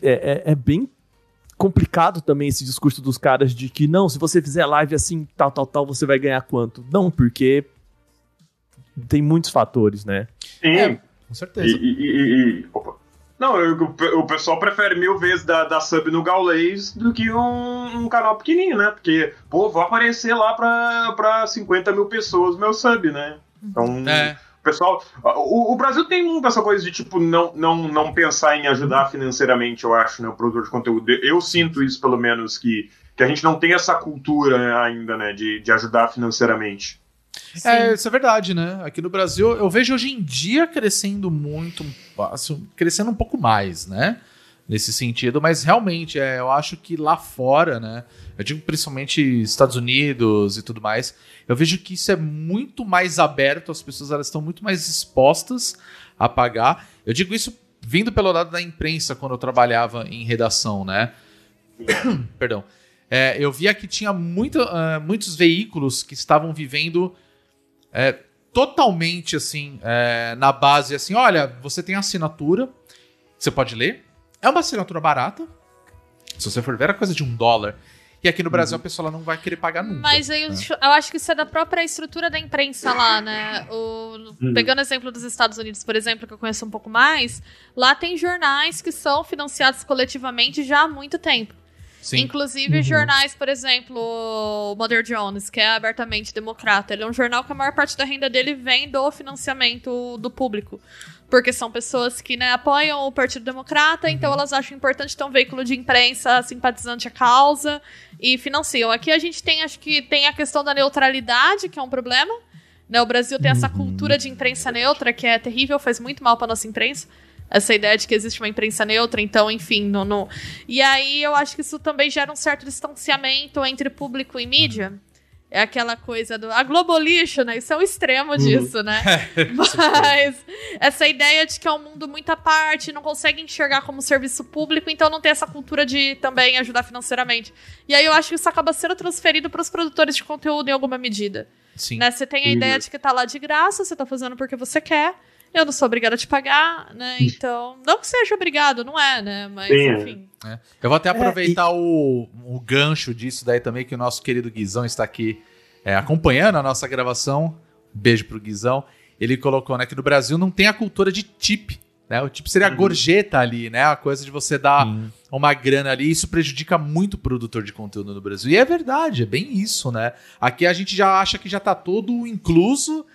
É, é- é bem complicado também esse discurso dos caras de que não, se você fizer live assim, tal, tal, tal, você vai ganhar quanto? Não, porque tem muitos fatores, né? Sim. É, com E, certeza. e- e- e- opa. Não, eu- o, pessoal prefere mil vezes dar, dar sub no Gaulês do que um, um canal pequenininho, né? Porque, pô, vou aparecer lá pra, pra 50 mil pessoas meu sub, né? Então, É. o pessoal. O, o Brasil tem muito essa coisa de, tipo, não, não, não pensar em ajudar financeiramente, eu acho, né? O produtor de conteúdo. Eu sinto isso, pelo menos, que, que a gente não tem essa cultura ainda, né? De, de ajudar financeiramente. É, isso é verdade, né? Aqui no Brasil, eu vejo hoje em dia crescendo muito, assim, crescendo um pouco mais, né? Nesse sentido, mas realmente, é, eu acho que lá fora, né? Eu digo principalmente Estados Unidos e tudo mais, eu vejo que isso é muito mais aberto, as pessoas elas estão muito mais expostas a pagar. Eu digo isso vindo pelo lado da imprensa, quando eu trabalhava em redação, né? <coughs> Perdão. É, eu via que tinha ah, muitos veículos que estavam vivendo é, totalmente assim, é, na base assim, olha, você tem assinatura, você pode ler, é uma assinatura barata, se você for ver, é coisa de um dólar. E aqui no Brasil a pessoa não vai querer pagar nunca. Mas aí eu, né? eu acho que isso é da própria estrutura da imprensa lá, né? O- Pegando o exemplo dos Estados Unidos, por exemplo, que eu conheço um pouco mais, lá tem jornais que são financiados coletivamente já há muito tempo. Sim. Inclusive jornais, por exemplo, o Mother Jones, que é abertamente democrata. Ele é um jornal que a maior parte da renda dele vem do financiamento do público. Porque são pessoas que né, apoiam o Partido Democrata, então elas acham importante ter um veículo de imprensa simpatizante à causa e financiam. Aqui a gente tem, acho que tem a questão da neutralidade, que é um problema. Né, o Brasil tem essa cultura de imprensa neutra que é terrível, faz muito mal para nossa imprensa. Essa ideia de que existe uma imprensa neutra, então, enfim, não, não. E aí eu acho que isso também gera um certo distanciamento entre público e mídia. É aquela coisa do. A Globo lixo, né? Isso é um extremo disso, né? <laughs> Mas essa ideia de que é um mundo muito à parte, não consegue enxergar como serviço público, então não tem essa cultura de também ajudar financeiramente. E aí eu acho que isso acaba sendo transferido para os produtores de conteúdo em alguma medida. Sim. Né? Você tem a ideia de que tá lá de graça, você tá fazendo porque você quer. Eu não sou obrigada a te pagar, né? Então. Não que seja obrigado, não é, né? Mas, Sim, é. enfim. É. Eu vou até aproveitar o, o gancho disso daí também, que o nosso querido Guizão está aqui é, acompanhando a nossa gravação. Beijo pro Guizão. Ele colocou, né, que no Brasil não tem a cultura de tip, né? O tip seria a gorjeta ali, né? A coisa de você dar uma grana ali. Isso prejudica muito o produtor de conteúdo no Brasil. E é verdade, é bem isso, né? Aqui a gente já acha que já tá todo incluso.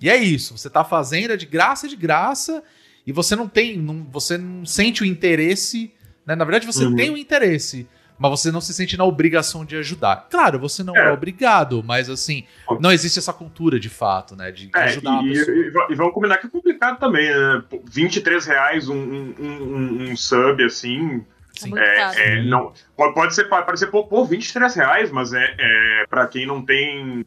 E é isso. Você tá fazendo é de graça, é de graça. E você não tem, não, você não sente o interesse. Né? Na verdade, você Uhum. tem o interesse, mas você não se sente na obrigação de ajudar. Claro, você não é, É. obrigado, mas assim, não existe essa cultura de fato, né? De É, ajudar a e, pessoa. e, e vamos combinar que é complicado também, né? Pô, 23 reais um, um, um- um sub, assim, É Sim. caro. é, é, não, pode, pode ser, pode parecer, pô, pô, 23 reais, mas é, é para quem não tem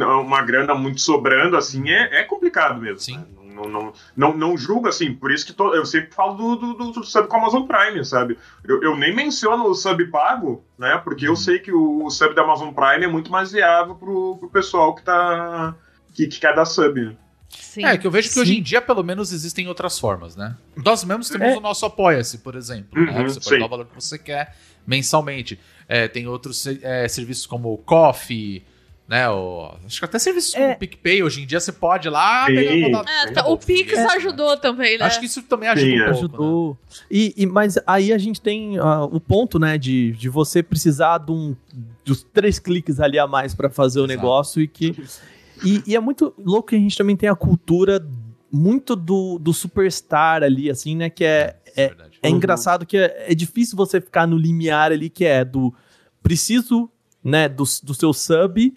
uma grana muito sobrando, assim, é, é complicado mesmo. Sim. né? Não, não, não, não julgo, assim, por isso que to- eu sempre falo do, do, do- do sub com a Amazon Prime, sabe? Eu, eu nem menciono o sub pago, né? Porque Uhum. eu sei que o, sub da Amazon Prime é muito mais viável pro, pro pessoal que tá. que, que quer dar sub. né? Sim. É, que eu vejo que Sim. hoje em dia, pelo menos, existem outras formas, né? Nós mesmos temos É. o nosso Apoia-se, por exemplo. né? Uhum, Você pode sim. dar o valor que você quer mensalmente. É, tem outros é, serviços como o Coffee, né? O, acho que até serviços como É. o PicPay, hoje em dia você pode ir lá pegar É, tá, o Pix né? ajudou também, né? Acho que isso também ajuda Sim, um é. pouco, né? Ajudou. E, e- mas aí a gente tem ah, o ponto, né, de, de você precisar de um, dos três cliques ali a mais pra fazer o Exato. negócio e que. E, e é muito louco que a gente também tem a cultura muito do, do superstar ali, assim, né? Que é, é, verdade. é engraçado que é, é difícil você ficar no limiar ali, que é do preciso, né, do, do seu sub.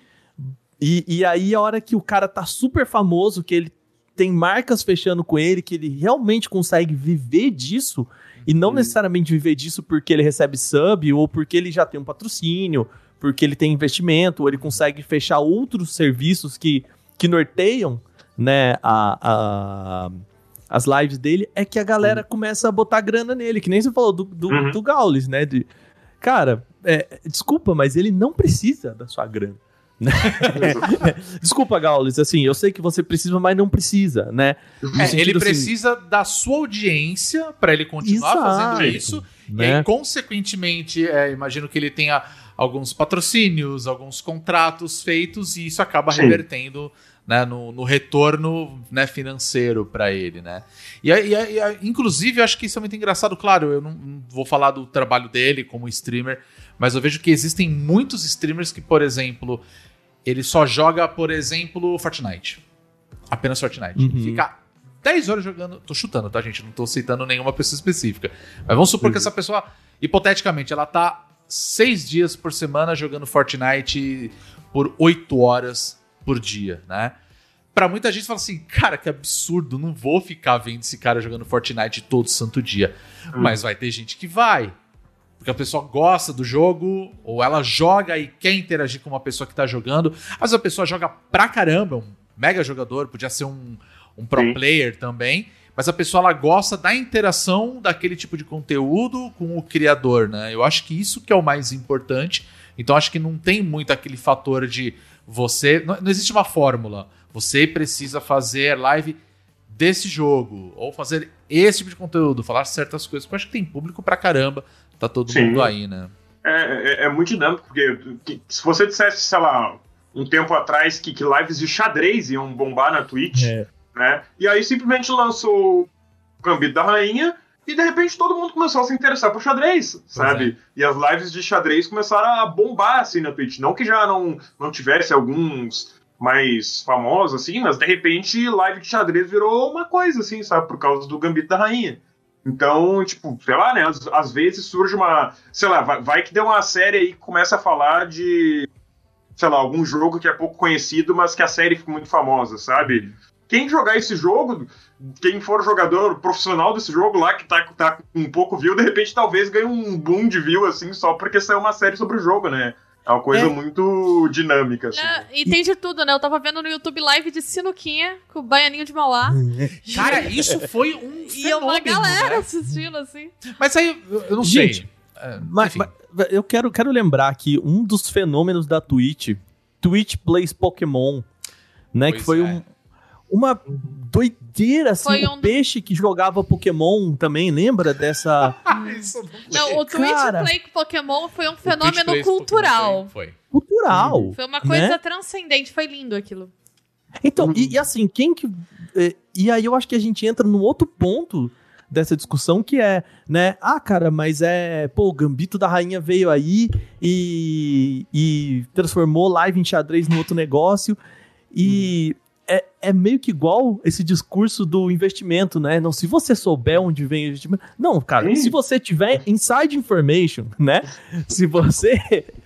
E, e aí, a hora que o cara tá super famoso, que ele tem marcas fechando com ele, que ele realmente consegue viver disso, e não necessariamente viver disso porque ele recebe sub, ou porque ele já tem um patrocínio, porque ele tem investimento, ou ele consegue fechar outros serviços que, que norteiam, né, a, a- as lives dele, é que a galera começa a botar grana nele, que nem você falou do, do, Uhum. do Gaules, né, de, cara, é, desculpa, mas ele não precisa da sua grana. <laughs> Desculpa, Gaules, assim, eu sei que você precisa, mas não precisa, né? É, sentido, ele assim, precisa da sua audiência pra ele continuar Exato, fazendo isso. E né? aí, consequentemente, é, imagino que ele tenha alguns patrocínios, alguns contratos feitos, e isso acaba Sim. revertendo né, no, no retorno né, financeiro pra ele, né? E, e e inclusive, eu acho que isso é muito engraçado. Claro, eu não, não vou falar do trabalho dele como streamer, mas eu vejo que existem muitos streamers que, por exemplo, ele só joga, por exemplo, Fortnite. Apenas Fortnite. Uhum. Fica 10 horas jogando. Tô chutando, tá, gente? Não tô citando nenhuma pessoa específica. Mas vamos supor que essa pessoa, hipoteticamente, ela tá seis dias por semana jogando Fortnite por 8 horas por dia, né? Pra muita gente fala assim, cara, que absurdo, não vou ficar vendo esse cara jogando Fortnite todo santo dia. Mas vai ter gente que vai. Porque a pessoa gosta do jogo, ou ela joga e quer interagir com uma pessoa que tá jogando. Vezes a pessoa joga pra caramba, um mega jogador, podia ser um, um pro Sim. player também. Mas a pessoa ela gosta da interação daquele tipo de conteúdo com o criador, né? Eu acho que isso que é o mais importante. Então acho que não tem muito aquele fator de você. Não, não existe uma fórmula. Você precisa fazer live desse jogo, ou fazer esse tipo de conteúdo, falar certas coisas. Eu acho que tem público pra caramba. Tá todo Sim. mundo aí, né? É, é- é muito dinâmico, porque que- se você dissesse, sei lá, um tempo atrás que, que lives de xadrez iam bombar na Twitch, É. né? E aí simplesmente lançou o Gambito da Rainha e de repente todo mundo começou a se interessar por xadrez, sabe? E as lives de xadrez começaram a bombar assim na Twitch. Não que já não, não tivesse alguns mais famosos assim, mas de repente live de xadrez virou uma coisa assim, sabe? Por causa do Gambito da Rainha. Então, tipo, sei lá, né? Às, às vezes surge uma. Sei lá, vai, vai que deu uma série aí que começa a falar de. Sei lá, algum jogo que é pouco conhecido, mas que a série fica muito famosa, sabe? Quem jogar esse jogo, quem for jogador profissional desse jogo lá, que tá, tá com um pouco view, de repente talvez ganhe um boom de view, assim, só porque saiu uma série sobre o jogo, né? É uma coisa É. muito dinâmica, assim. Né? E tem de tudo, né? Eu tava vendo no YouTube live de Sinuquinha com o Baianinho de Mauá. <laughs> Cara, isso foi um <laughs> E é uma fenômeno, galera né? assistindo, assim. Mas aí, eu, não Gente, sei. É, Mas, mas eu quero, quero lembrar que um dos fenômenos da Twitch, Twitch Plays Pokémon, né? Pois que foi é. um- uma doideira, assim, Foi o um do- peixe que jogava Pokémon também, lembra dessa <laughs> Isso Não, o Twitch Cara. Play com Pokémon foi um O fenômeno cultural. Foi. cultural? Foi uma coisa né? transcendente, foi lindo aquilo. Então, e, e assim, quem que. é, E aí eu acho que a gente entra num outro ponto dessa discussão que é, né? Ah, cara, mas é. Pô, o Gambito da Rainha veio aí e, e transformou live em xadrez no outro negócio. E é, é meio que igual esse discurso do investimento, né? Não, se você souber onde vem o investimento. Não, cara, Sim. se você tiver inside information, né? Se você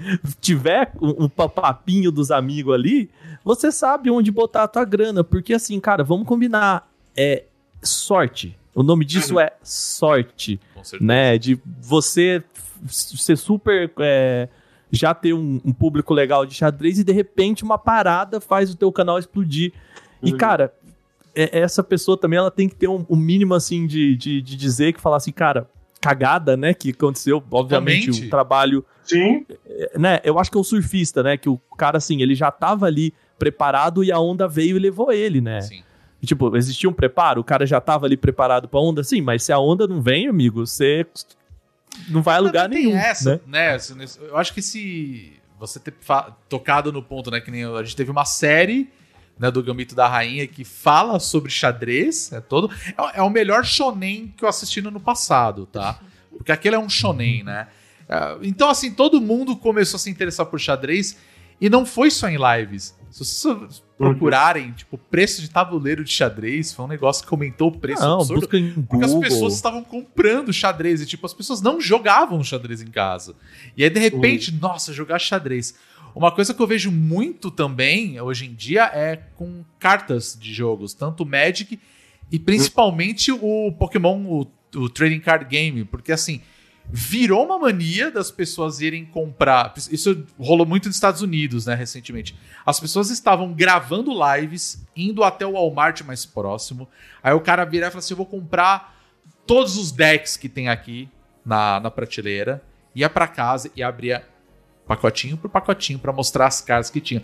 <laughs> tiver um, um papinho dos amigos ali, você sabe onde botar a tua grana. Porque assim, cara, vamos combinar. É sorte. O nome disso Uhum. é sorte, Com certeza. né? De você ser super. é, já ter um, um público legal de xadrez e de repente uma parada faz o teu canal explodir. E, Uhum. cara, é- essa pessoa também ela tem que ter um, um mínimo assim de, de, de dizer que falar assim, cara, cagada, né? Que aconteceu, obviamente, Totalmente. o trabalho Sim, né, eu acho que é o surfista, né, que o cara, assim, ele já tava ali preparado e a onda veio e levou ele, né? Sim. E, Tipo, existia um preparo, o cara já tava ali preparado pra onda, sim, mas se a onda não vem, amigo, você não vai a lugar Também nenhum, tem essa, né? né? Nesse- Eu acho que se você ter tocado no ponto, né? Que nem a gente teve uma série né, do Gambito da Rainha que fala sobre xadrez, é todo. É, o- é o melhor shonen que eu assisti no ano passado, tá? Porque aquele é um shonen, né? Ah, Então, assim, todo mundo começou a se interessar por xadrez e não foi só em lives. Se vocês procurarem, tipo, preço de tabuleiro de xadrez, foi um negócio que aumentou o preço Não, absurdo. busca em Porque as Google. pessoas estavam comprando xadrez e, tipo, as pessoas não jogavam xadrez em casa. E aí, de repente, nossa, jogar xadrez. Uma coisa que eu vejo muito também, hoje em dia, é com cartas de jogos. Tanto Magic e principalmente o Pokémon, o, o Trading Card Game. Porque, assim, virou uma mania das pessoas irem comprar. Isso rolou muito nos Estados Unidos, né, recentemente. As pessoas estavam gravando lives, indo até o Walmart mais próximo. Aí o cara vira e fala assim: Eu vou comprar todos os decks que tem aqui na, na prateleira. Ia pra casa e abria pacotinho por pacotinho pra mostrar as cartas que tinha.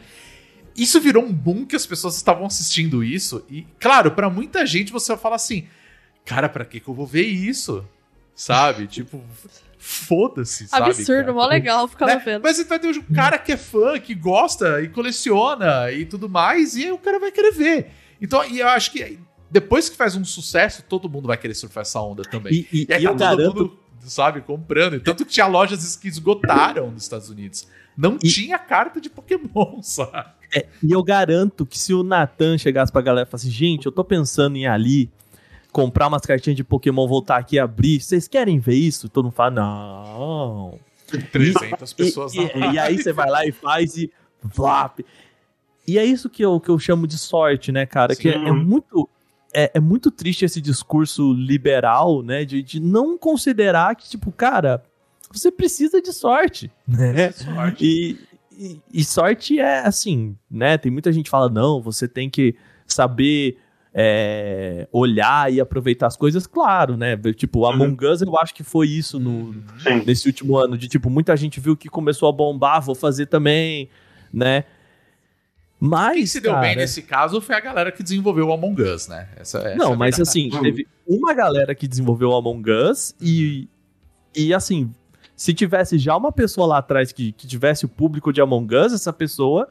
Isso virou um boom que as pessoas estavam assistindo isso. E, claro, pra muita gente você vai falar assim: Cara, pra que, que eu vou ver isso? Sabe? <laughs> tipo, foda-se, sabe? Absurdo, cara? mó legal, ficava Né? vendo. Mas você vai ter um cara que é fã, que gosta e coleciona e tudo mais, e aí o cara vai querer ver. Então, e eu acho que depois que faz um sucesso, todo mundo vai querer surfar essa onda também. E, e- E aí e eu tá garanto mundo, sabe, comprando. E tanto que tinha lojas que esgotaram nos Estados Unidos. Não E- tinha carta de Pokémon, <laughs> sabe? É, e eu garanto que se o Natan chegasse pra galera e falasse, gente, eu tô pensando em ir ali comprar umas cartinhas de Pokémon, voltar aqui e abrir, vocês querem ver isso? Todo mundo fala, não. 300 E, pessoas e- na e aí você vai lá e faz e flap. E é isso que eu, que eu chamo de sorte, né, cara? Que é, Sim. é muito. É, é muito triste esse discurso liberal, né? De, de não considerar que, tipo, cara, você precisa de sorte, né? sorte. E, e, e sorte é assim, né? Tem muita gente que fala, não, você tem que saber é, olhar e aproveitar as coisas, claro, né? Tipo, o Among Us eu acho que foi isso no, Sim. nesse último ano, de tipo, muita gente viu que começou a bombar, vou fazer também, né? Mas. Quem se deu cara, bem nesse caso foi a galera que desenvolveu o Among Us, né? Essa, essa é Não, a mas verdade. assim, teve uma galera que desenvolveu o Among Us e. E assim, se tivesse já uma pessoa lá atrás que, que tivesse o público de Among Us, essa pessoa.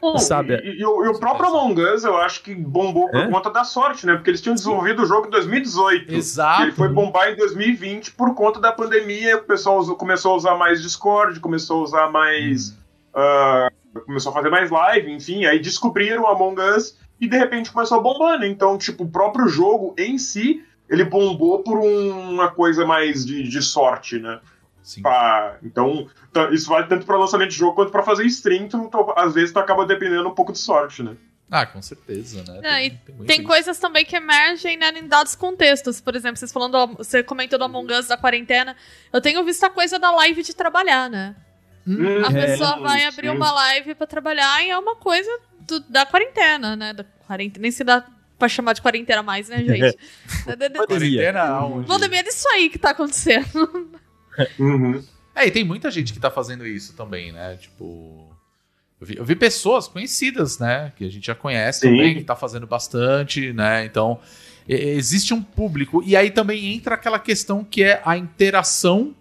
Bom, Sabe? E, e o, e o próprio Among Us, eu acho que bombou por É? conta da sorte, né? Porque eles tinham desenvolvido o jogo em 2018. Exato. E ele foi bombar em 2020 por conta da pandemia. O pessoal usou- começou a usar mais Discord, começou a usar mais. ah, começou a fazer mais live, enfim. Aí descobriram o Among Us e de repente começou a bombar, né? Então, tipo, o próprio jogo em si, ele bombou por um- uma coisa mais de, de sorte, né? Sim. Pá, então, isso vale tanto para lançamento de jogo quanto para fazer stream. Tu, tu- às vezes tu acaba dependendo um pouco de sorte, né? Ah, com certeza, né? Não, e muito Tem isso. coisas também que emergem né, em dados contextos. Por exemplo, vocês falando, do- você comentou do Among Us da quarentena. Eu tenho visto a coisa da live de trabalhar, né? A É, pessoa vai abrir uma live pra trabalhar e é uma coisa do- da quarentena, né? Da quarentena, nem se dá pra chamar de quarentena mais, né, gente? <laughs> Quarentena aonde? Valdemir, é isso aí que tá acontecendo. <laughs> Uhum. É, e tem muita gente que tá fazendo isso também, né? Tipo. Eu vi, eu vi pessoas conhecidas, né? Que a gente já conhece Sim. também, que tá fazendo bastante, né? Então, existe um público. E aí também entra aquela questão que é a interação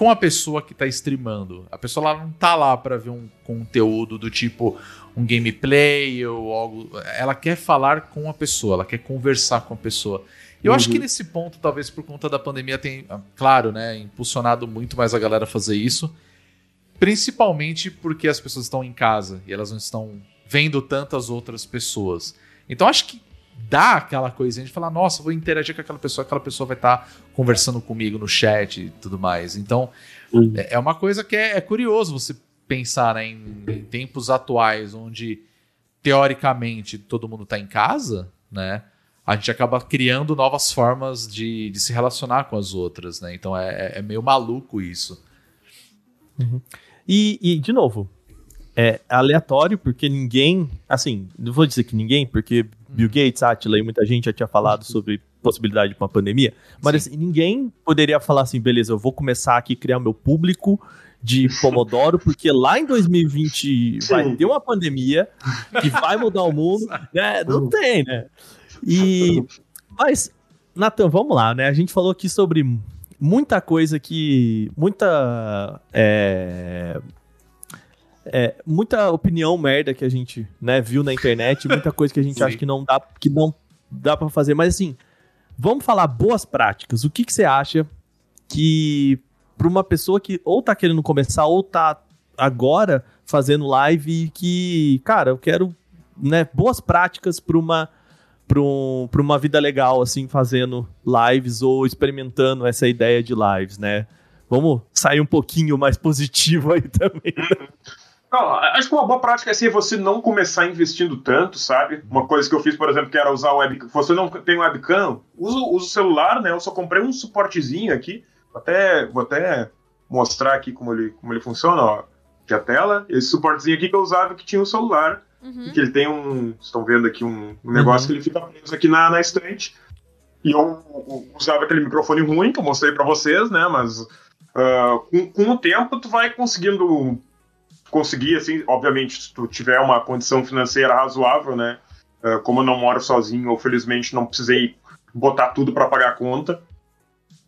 com a pessoa que tá streamando. A pessoa lá não tá lá pra ver um conteúdo do tipo um gameplay ou algo. Ela quer falar com a pessoa, ela quer conversar com a pessoa. E eu acho que nesse ponto, talvez por conta da pandemia, tem, ah, claro, né, impulsionado muito mais a galera a fazer isso. Principalmente porque as pessoas estão em casa e elas não estão vendo tantas outras pessoas. Então acho que dá aquela coisinha de falar, nossa, vou interagir com aquela pessoa, aquela pessoa vai estar conversando comigo no chat e tudo mais. Então Uhum. é é uma coisa que é, é curioso você pensar né, em, em tempos atuais, onde teoricamente todo mundo está em casa, né? A gente acaba criando novas formas de, de se relacionar com as outras, né? Então é, é- é meio maluco isso. E, e, de novo, é aleatório, porque ninguém. Assim, não vou dizer que ninguém, porque Bill Gates, Atila e muita gente já tinha falado sobre possibilidade de uma pandemia. Mas assim, ninguém poderia falar assim, beleza, eu vou começar aqui a criar meu público de Pomodoro, porque lá em 2020 vai Sim. ter uma pandemia que vai mudar o mundo. Né? Não tem, né? E. Mas, Nathan, vamos lá, né? A gente falou aqui sobre muita coisa que. Muita. É, é, muita opinião merda que a gente né, viu na internet, muita coisa que a gente Sim. acha que não dá, que não dá para fazer. Mas assim, vamos falar boas práticas. O que, que você acha que pra uma pessoa que ou tá querendo começar ou tá agora fazendo live e que, cara, eu quero né, boas práticas pra uma, pra, um, pra uma vida legal, assim, fazendo lives ou experimentando essa ideia de lives, né? Vamos sair um pouquinho mais positivo aí também. né? <laughs> Não, acho que uma boa prática assim, é você não começar investindo tanto, sabe? Uma coisa que eu fiz, por exemplo, que era usar o webcam. Você não tem webcam, usa, o celular, né? Eu só comprei um suportezinho aqui. Até, vou até mostrar aqui como ele, como ele funciona, ó. Aqui a tela. Esse suportezinho aqui que eu usava que tinha um celular. Uhum. Que ele tem um. Vocês estão vendo aqui um, um negócio que ele fica preso aqui na, na estante. E eu, eu usava aquele microfone ruim que eu mostrei pra vocês, né? Mas ah, com, com o tempo tu vai conseguindo conseguir, assim, obviamente, se tu tiver uma condição financeira razoável, né? Ah, como eu não moro sozinho, eu felizmente não precisei botar tudo para pagar a conta.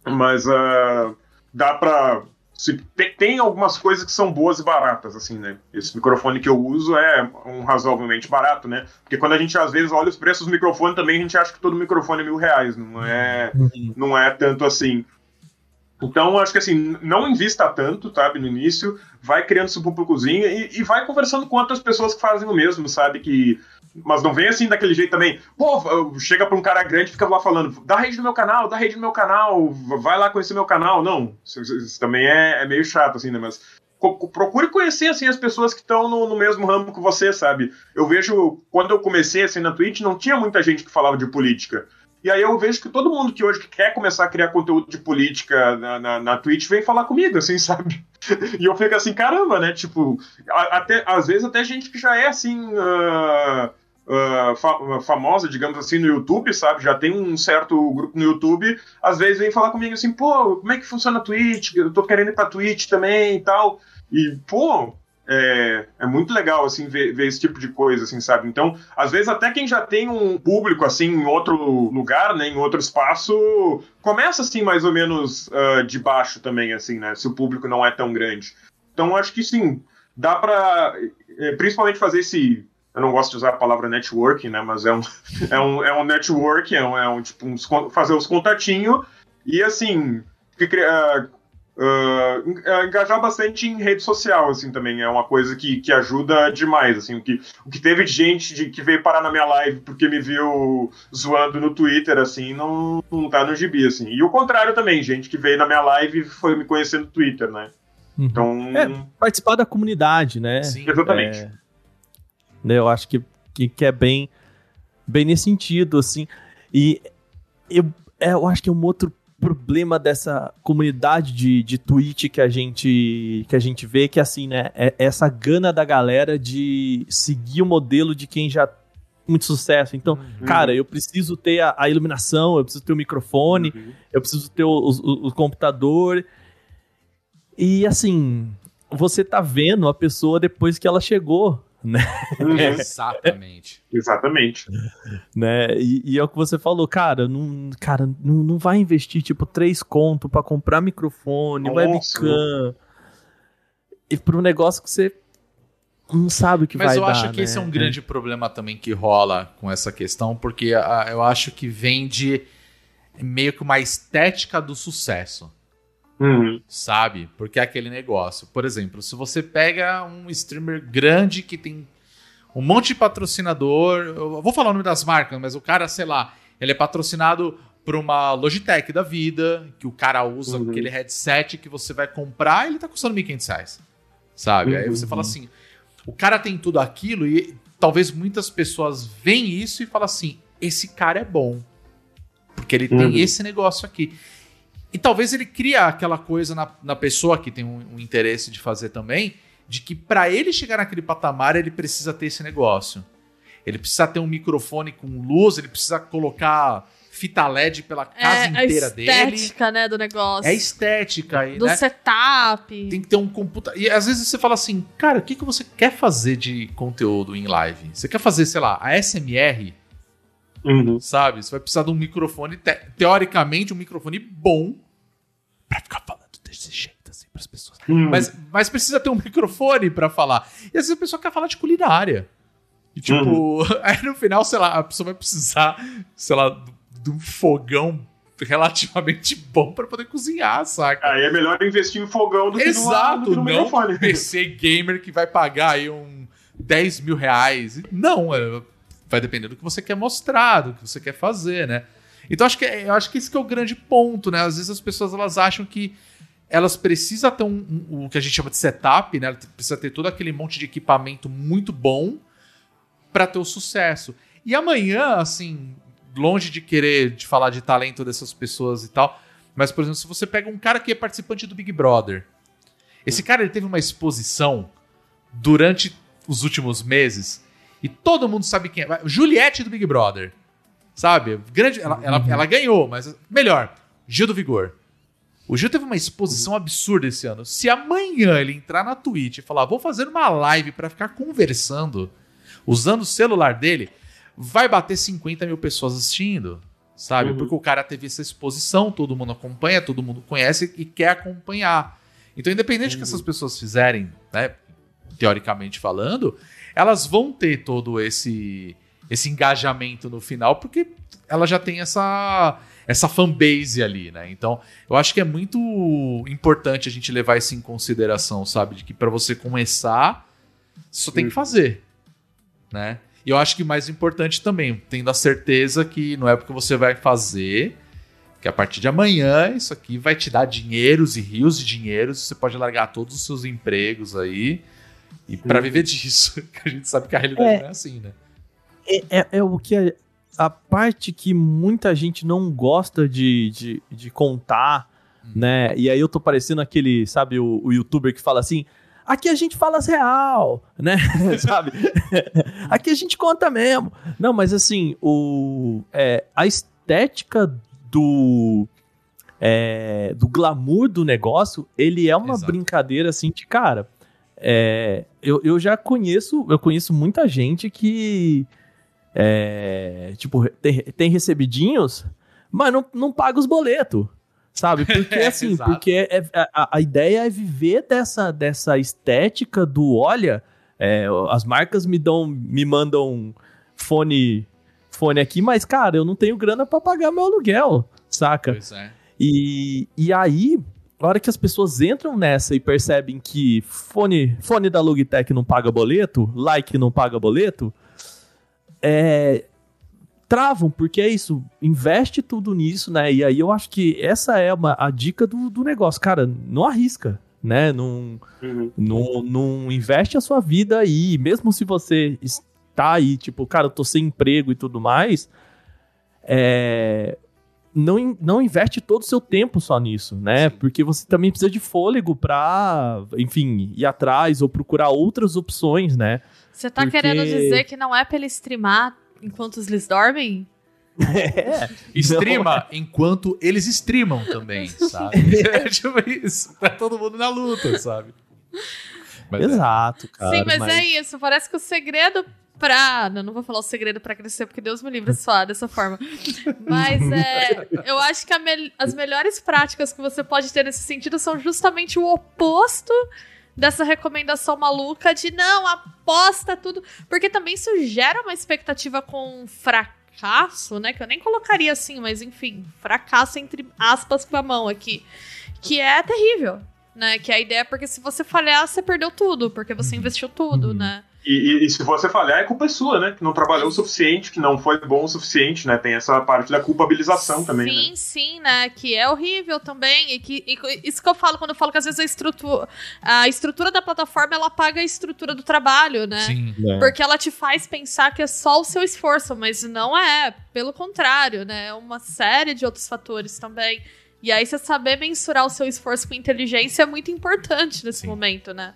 Mas ah, dá. Se, tem, tem algumas coisas que são boas e baratas, assim, né? Esse microfone que eu uso é um razoavelmente barato, né? Porque quando a gente às vezes olha os preços do microfone também, a gente acha que todo microfone é mil reais, não é, não é tanto assim. Então, acho que assim, não invista tanto, sabe, no início, vai criando seu públicozinho e, e vai conversando com outras pessoas que fazem o mesmo, sabe? Que. Mas não vem assim daquele jeito também. Pô, chega pra um cara grande e fica lá falando, dá rede no meu canal, dá rede no meu canal, vai lá conhecer meu canal. Não, isso, isso também é, é meio chato, assim, né? Mas procure conhecer, assim, as pessoas que estão no, no mesmo ramo que você, sabe? Eu vejo, quando eu comecei, assim, na Twitch, não tinha muita gente que falava de política. E aí eu vejo que todo mundo que hoje quer começar a criar conteúdo de política na, na, na Twitch vem falar comigo, assim, <laughs> sabe? E eu fico assim, caramba, né? Tipo, até, às vezes até gente que já é assim. ah, ah, fa- famosa, digamos assim, no YouTube, sabe? Já tem um certo grupo no YouTube, às vezes vem falar comigo assim, pô, como é que funciona a Twitch? Eu tô querendo ir pra Twitch também e tal. E, pô, é, é muito legal, assim, ver, ver esse tipo de coisa, assim, sabe? Então, às vezes até quem já tem um público, assim, em outro lugar, né, em outro espaço, começa, assim, mais ou menos ah, de baixo também, assim, né? Se o público não é tão grande. Então, acho que, sim, dá pra, eh, principalmente fazer esse... Eu não gosto de usar a palavra networking, né? Mas é um, <laughs> é um, é um network, é um, é um tipo, con- fazer os contatinhos e, assim, que cria- ah, engajar bastante em rede social, assim, também é uma coisa que, que ajuda demais, assim, o que, o que teve de gente de, que veio parar na minha live porque me viu zoando no Twitter, assim, não, não tá no gibi, assim, e o contrário também, gente que veio na minha live e foi me conhecer no Twitter, né, Uhum. então, É. Participar da comunidade, né? Sim. exatamente. É, né, eu acho que, que, que é bem, bem nesse sentido, assim. E eu, é, eu acho que é um outro problema dessa comunidade de, de Twitch que a gente que a gente vê que assim, né, é essa gana da galera de seguir o modelo de quem já tem muito sucesso. Então, cara, eu preciso ter a, a iluminação, eu preciso ter o microfone, Uhum. eu preciso ter o, o- o computador. E assim, você tá vendo a pessoa depois que ela chegou, né? Uhum. <laughs> Exatamente. Exatamente. né? E, e é o que você falou, cara, não, cara, não, não vai investir tipo três conto pra comprar microfone, Nossa. webcam. E pra um negócio que você não sabe o que Mas vai eu dar, acho que né? esse é um grande problema também que rola com essa questão, porque ah, eu acho que vem de meio que uma estética do sucesso. Uhum. sabe? Porque é aquele negócio. Por exemplo, se você pega um streamer grande que tem um monte de patrocinador, eu vou falar o nome das marcas, mas o cara, sei lá, ele é patrocinado por uma Logitech da vida, que o cara usa Uhum. aquele headset que você vai comprar, ele tá custando 1.500 reais, sabe? Aí você Uhum. fala assim, o cara tem tudo aquilo e talvez muitas pessoas veem isso e falam assim, esse cara é bom, porque ele tem Uhum. esse negócio aqui. E talvez ele cria aquela coisa na, na pessoa que tem um, um interesse de fazer também, de que para ele chegar naquele patamar, ele precisa ter esse negócio. Ele precisa ter um microfone com luz, ele precisa colocar fita LED pela casa É a inteira dele. estética, né, do negócio. É estética. e, do né? setup. Tem que ter um computador. E às vezes você fala assim, cara, o que, que você quer fazer de conteúdo em live? Você quer fazer, sei lá, a SMR, Uhum. sabe? Você vai precisar de um microfone, te- teoricamente, um microfone bom pra ficar falando desse jeito, assim, pras pessoas. Uhum. Mas, mas precisa ter um microfone pra falar. E às vezes a pessoa quer falar de culinária. E tipo, <laughs> aí no final, sei lá, a pessoa vai precisar, sei lá, de um fogão relativamente bom pra poder cozinhar, saca? Aí é melhor investir em fogão do que no, do Exato, que no não microfone. PC gamer que vai pagar aí um 10 mil reais. Não, é, vai depender do que você quer mostrar, do que você quer fazer, né? Então acho que, é- eu acho que esse que é o grande ponto, né? Às vezes as pessoas elas acham que elas precisam ter um, um- o que a gente chama de setup, né? Ela precisa ter todo aquele monte de equipamento muito bom para ter o sucesso. E amanhã, assim, longe de querer de falar de talento dessas pessoas e tal, mas por exemplo, se você pega um cara que é participante do Big Brother, esse cara ele teve uma exposição durante os últimos meses e todo mundo sabe quem é. Juliette do Big Brother. Sabe? Grande, ela, ela, ela ganhou, mas melhor, Gil do Vigor. O Gil teve uma exposição absurda esse ano. Se amanhã ele entrar na Twitch e falar, vou fazer uma live pra ficar conversando, usando o celular dele, vai bater 50 mil pessoas assistindo. Sabe? Uhum. Porque o cara teve essa exposição, todo mundo acompanha, todo mundo conhece e quer acompanhar. Então, independente do que essas pessoas fizerem, né, teoricamente falando, elas vão ter todo esse esse engajamento no final, porque ela já tem essa essa fanbase ali, né? Então, eu acho que é muito importante a gente levar isso em consideração, sabe? De que para você começar, só tem que fazer, né? E eu acho que mais importante também, tendo a certeza que não é porque você vai fazer que a partir de amanhã isso aqui vai te dar dinheiros e rios de dinheiros, você pode largar todos os seus empregos aí e para viver disso, <laughs> que a gente sabe que a realidade É. não é assim, né? É, é- é o que a, a parte que muita gente não gosta de, de, de contar, né? E aí eu tô parecendo aquele, sabe, o, o youtuber que fala assim. Aqui a gente fala as real, né? <laughs> sabe? <laughs> Aqui a gente conta mesmo. Não, mas assim, o, é, a estética do, é, do glamour do negócio, ele é uma Exato. brincadeira assim de cara. é, eu, eu já conheço, eu conheço muita gente que é, tipo, tem, tem recebidinhos, mas não, não paga os boletos. Sabe? <laughs> Porque assim, porque é- a, a ideia é viver dessa, dessa estética do olha, é, as marcas me dão, me mandam fone, fone aqui, mas cara, eu não tenho grana pra pagar meu aluguel, saca? Pois é. E, e aí, na hora que as pessoas entram nessa e percebem que fone, fone da Logitech não paga boleto, like não paga boleto, é, travam, porque é isso, investe tudo nisso, né? E aí eu acho que essa é uma, a dica do, do negócio. Cara, não arrisca, né? Não, Uhum. não, não investe a sua vida aí, mesmo se você está aí, tipo, cara, eu tô sem emprego e tudo mais, é, não, não investe todo o seu tempo só nisso, né? Porque você também precisa de fôlego pra, enfim, ir atrás ou procurar outras opções, né? Você tá Porque- querendo dizer que não é pra ele streamar enquanto eles dormem? <laughs> Streama enquanto eles streamam também, <laughs> sabe? é tipo isso. Tá todo mundo na luta, sabe? Mas é. Exato, cara. Sim, mas, é isso. Parece que o segredo pra. Não, não vou falar o segredo pra crescer, porque Deus me livre de falar dessa forma. Mas é. Eu acho que a mel- as melhores práticas que você pode ter nesse sentido são justamente o oposto dessa recomendação maluca de não, aposta tudo. Porque também isso gera uma expectativa com fracasso, né? Que eu nem colocaria assim, mas enfim, fracasso entre aspas com a mão aqui. Que é terrível. Né, que a ideia é porque se você falhar, você perdeu tudo, porque você investiu tudo, Uhum. né? E, e- e se você falhar, é culpa sua, né? Que não trabalhou o suficiente, que não foi bom o suficiente, né? Tem essa parte da culpabilização também, sim, né? sim, né? Que é horrível também. E que e isso que eu falo quando eu falo que às vezes a estrutura, a estrutura da plataforma ela paga a estrutura do trabalho, né? Sim. É. Porque ela te faz pensar que é só o seu esforço, mas não é. Pelo contrário, né? É uma série de outros fatores também. E aí, você saber mensurar o seu esforço com inteligência é muito importante nesse Sim. momento, né?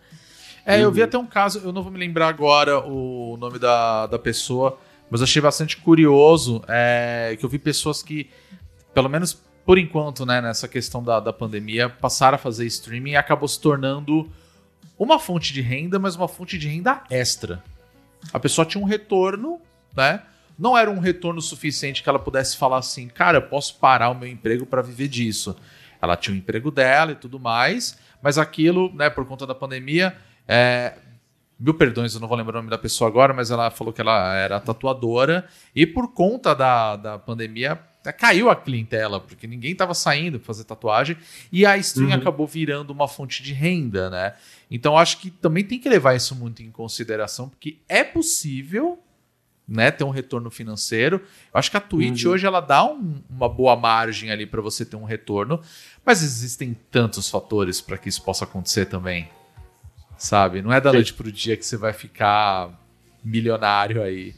É, eu vi até um caso, eu não vou me lembrar agora o nome da, da pessoa, mas achei bastante curioso é, que eu vi pessoas que, pelo menos por enquanto, né, nessa questão da, da pandemia, passaram a fazer streaming e acabou se tornando uma fonte de renda, mas uma fonte de renda extra. A pessoa tinha um retorno, né? Não era um retorno suficiente que ela pudesse falar assim, cara, eu posso parar o meu emprego para viver disso. Ela tinha o emprego dela e tudo mais, mas aquilo, né, por conta da pandemia, é, mil perdões, eu não vou lembrar o nome da pessoa agora, mas ela falou que ela era tatuadora e por conta da, da pandemia caiu a clientela, porque ninguém tava saindo pra fazer tatuagem, e a stream Uhum. acabou virando uma fonte de renda, né? Então acho que também tem que levar isso muito em consideração, porque é possível, né, ter um retorno financeiro. Eu acho que a Twitch Uhum. hoje ela dá um- uma boa margem ali para você ter um retorno, mas existem tantos fatores para que isso possa acontecer também. Sabe? Não é da Sim. noite pro dia que você vai ficar milionário aí.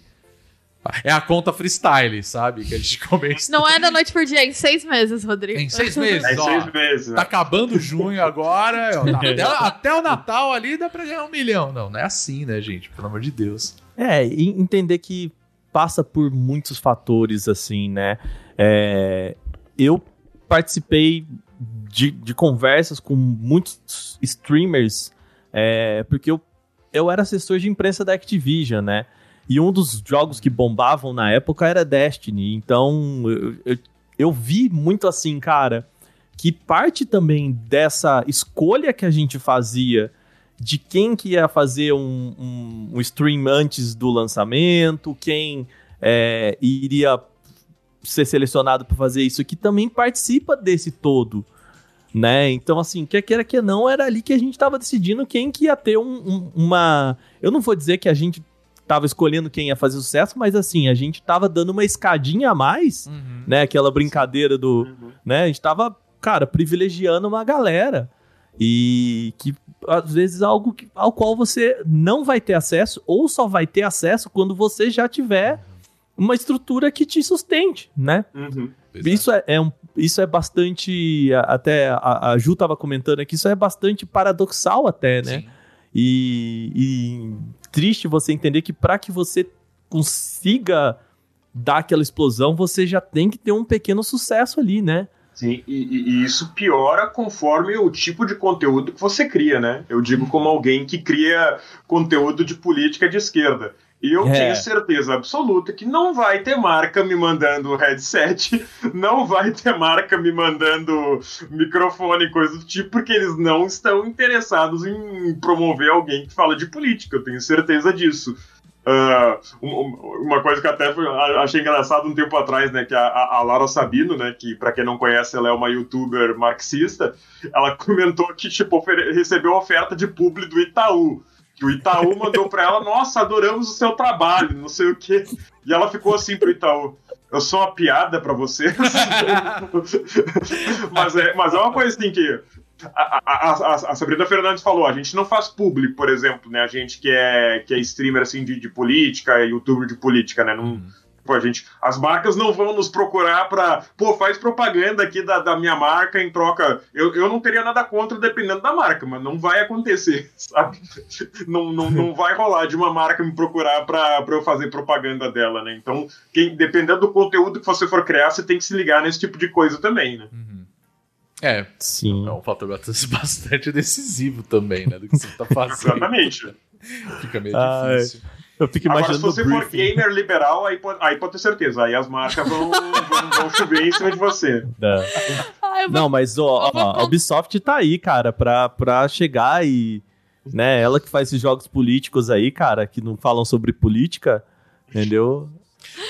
É a conta freestyle, sabe? Que a gente <laughs> começa. Não é da noite por dia, é em seis meses, Rodrigo. Em seis meses, É em ó. seis meses, né? Tá acabando junho agora. ó, tá <laughs> até, até o Natal ali dá pra ganhar um milhão. Não, não é assim, né, gente? Pelo amor de Deus. É, e entender que passa por muitos fatores, assim, né? É, eu participei de, de conversas com muitos streamers, é, porque eu, eu era assessor de imprensa da Activision, né? E um dos jogos que bombavam na época era Destiny. Então, eu, eu, eu vi muito assim, cara, que parte também dessa escolha que a gente fazia de quem que ia fazer um, um, um stream antes do lançamento, quem é, iria ser selecionado para fazer isso, que também participa desse todo, né? Então, assim, quer queira que não, era ali que a gente estava decidindo quem que ia ter um- um- uma... Eu não vou dizer que a gente tava escolhendo quem ia fazer sucesso, mas assim, a gente tava dando uma escadinha a mais, né? Aquela brincadeira do... Uhum. Né? A gente tava, cara, privilegiando uma galera. E que às vezes é algo que- ao qual você não vai ter acesso ou só vai ter acesso quando você já tiver uma estrutura que te sustente, né? Uhum. Isso é, é um, isso é bastante. Até a, a Ju tava comentando aqui, isso é bastante paradoxal, até, né? E, e triste você entender que para que você consiga dar aquela explosão, você já tem que ter um pequeno sucesso ali, né? Sim, e, e- e isso piora conforme o tipo de conteúdo que você cria, né? Eu digo como alguém que cria conteúdo de política de esquerda. E eu É. tenho certeza absoluta que não vai ter marca me mandando headset, <laughs> não vai ter marca me mandando microfone e coisa do tipo, porque eles não estão interessados em promover alguém que fala de política, eu tenho certeza disso. Um- uma coisa que até achei engraçado um tempo atrás, né, que a, a- Laura Sabino, né, que pra quem não conhece, ela é uma youtuber marxista, ela <laughs> comentou que, tipo, recebeu oferta de publi do Itaú, o Itaú mandou pra ela, nossa, adoramos o seu trabalho, não sei o quê, e ela ficou assim pro Itaú, eu sou uma piada pra você, <laughs> mas, é, mas é uma coisa assim que a, a, a, a Sabrina Fernandes falou, a gente não faz publi, por exemplo, né? A gente que é, que é streamer assim de, de política, youtuber de política, né? Não, pô, a gente, as marcas não vão nos procurar pra, pô, faz propaganda aqui da, da minha marca em troca. Eu, eu não teria nada contra dependendo da marca, mas não vai acontecer, <laughs> sabe? Não, não, não vai rolar de uma marca me procurar pra, pra eu fazer propaganda dela, né? Então, quem, dependendo do conteúdo que você for criar, você tem que se ligar nesse tipo de coisa também, né? Uhum. É, Sim. é um fator <laughs> bastante decisivo também, né? Do que você tá fazendo. Exatamente. Fica meio Ai. difícil. Eu fico Agora, se imaginando você o for briefing. gamer liberal, aí pode, aí pode ter certeza. Aí as marcas vão, vão, vão chover em cima de você. Ah, eu vou- Não, mas ó, ó, a Ubisoft tá aí, cara, pra, pra chegar e. Né, ela que faz esses jogos políticos aí, cara, que não falam sobre política, entendeu?